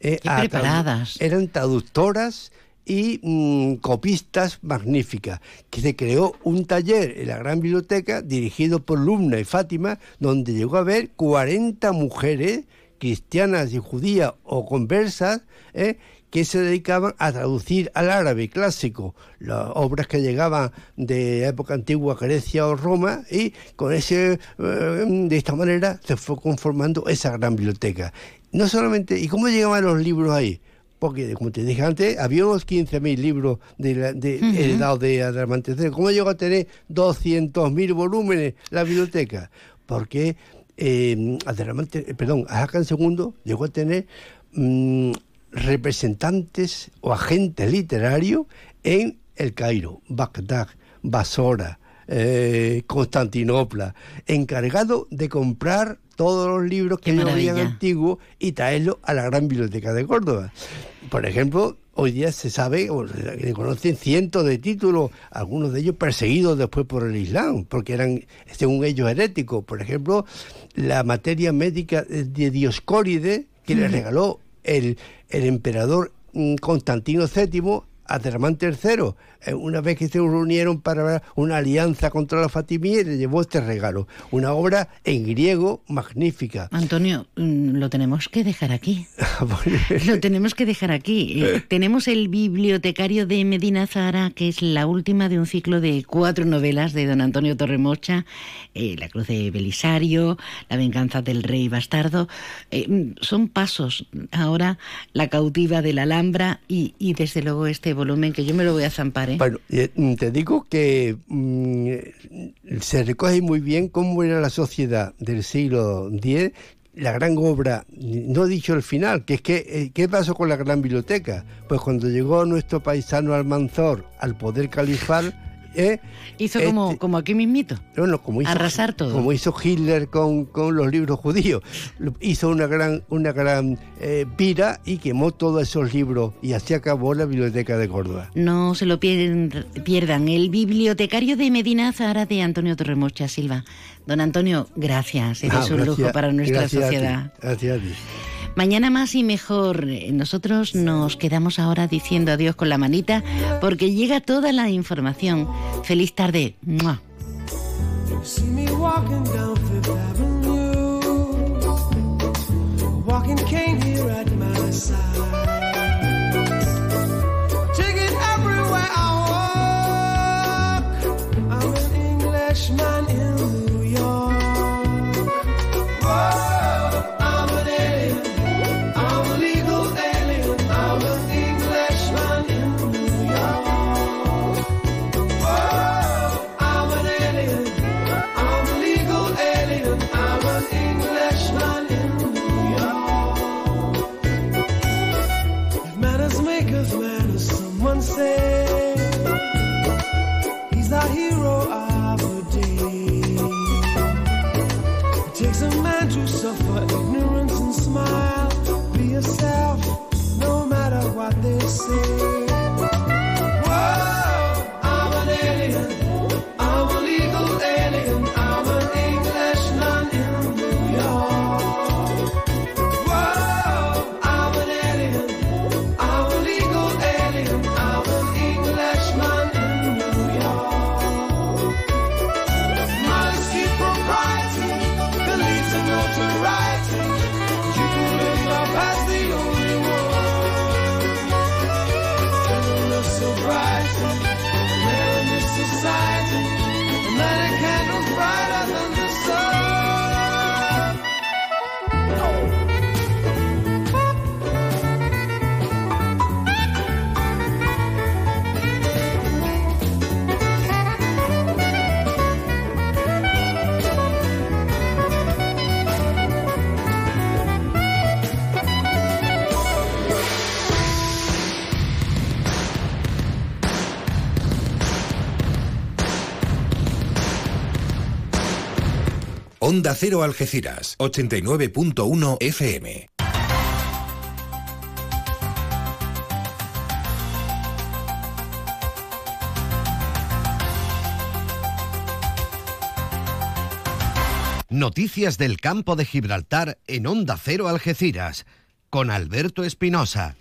Eh, preparadas. Eran traductoras y mm, copistas magníficas, que se creó un taller en la gran biblioteca dirigido por Lumna y Fátima, donde llegó a haber 40 mujeres cristianas y judías o conversas, eh, que se dedicaban a traducir al árabe clásico las obras que llegaban de época antigua Grecia o Roma y con ese eh, de esta manera se fue conformando esa gran biblioteca. No solamente, ¿y cómo llegaban los libros ahí? Porque, como te dije antes, había unos 15.000 libros de, de heredados de Adramante ¿Cómo llegó a tener 200.000 volúmenes la biblioteca? Porque eh, perdón, Hakan II llegó a tener mm, representantes o agentes literarios en El Cairo, Bagdad, Basora, eh, Constantinopla, encargado de comprar todos los libros que no habían antiguos y traerlos a la gran biblioteca de Córdoba. Por ejemplo, hoy día se sabe, o se conocen cientos de títulos, algunos de ellos perseguidos después por el Islam, porque eran, según ellos, heréticos. Por ejemplo, la materia médica de Dioscórides, que le regaló el, el emperador mm, Constantino VII a III, eh, una vez que se reunieron para una alianza contra la Fatimí, le llevó este regalo, una obra en griego magnífica. Antonio, mm, lo tenemos que dejar aquí. lo tenemos que dejar aquí. Eh, tenemos el bibliotecario de Medina Zahara, que es la última de un ciclo de cuatro novelas de don Antonio Torremocha, eh, La Cruz de Belisario, La Venganza del Rey Bastardo. Mm, son pasos. Ahora, La Cautiva de la Alhambra y, y desde luego este volumen que yo me lo voy a zampar ¿eh? Bueno, mm, te digo que mm, se recoge muy bien cómo era la sociedad del siglo X, la gran obra, no he dicho el final, que es que, eh, ¿qué pasó con la gran biblioteca? Pues cuando llegó nuestro paisano Almanzor al poder califal, ¿Eh? Hizo como, este, como aquí mismito. como hizo, Arrasar todo. Como hizo Hitler con, los libros judíos. Hizo una gran, una gran eh, pira y quemó todos esos libros y así acabó la biblioteca de Córdoba. No se lo pierdan. El bibliotecario de Medina Zahara de Antonio Torremocha Silva. Don Antonio, gracias. Eres ah, un lujo para nuestra sociedad. gracias a ti. Mañana más y mejor. Nosotros nos quedamos ahora diciendo adiós con la manita porque llega toda la información. Feliz tarde. Cero Algeciras, 89.1 FM. Noticias del campo de Gibraltar en Onda Cero Algeciras, con Alberto Espinosa.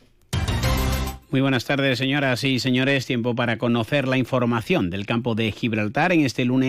Muy buenas tardes, señoras y señores. Tiempo para conocer la información del campo de Gibraltar en este lunes.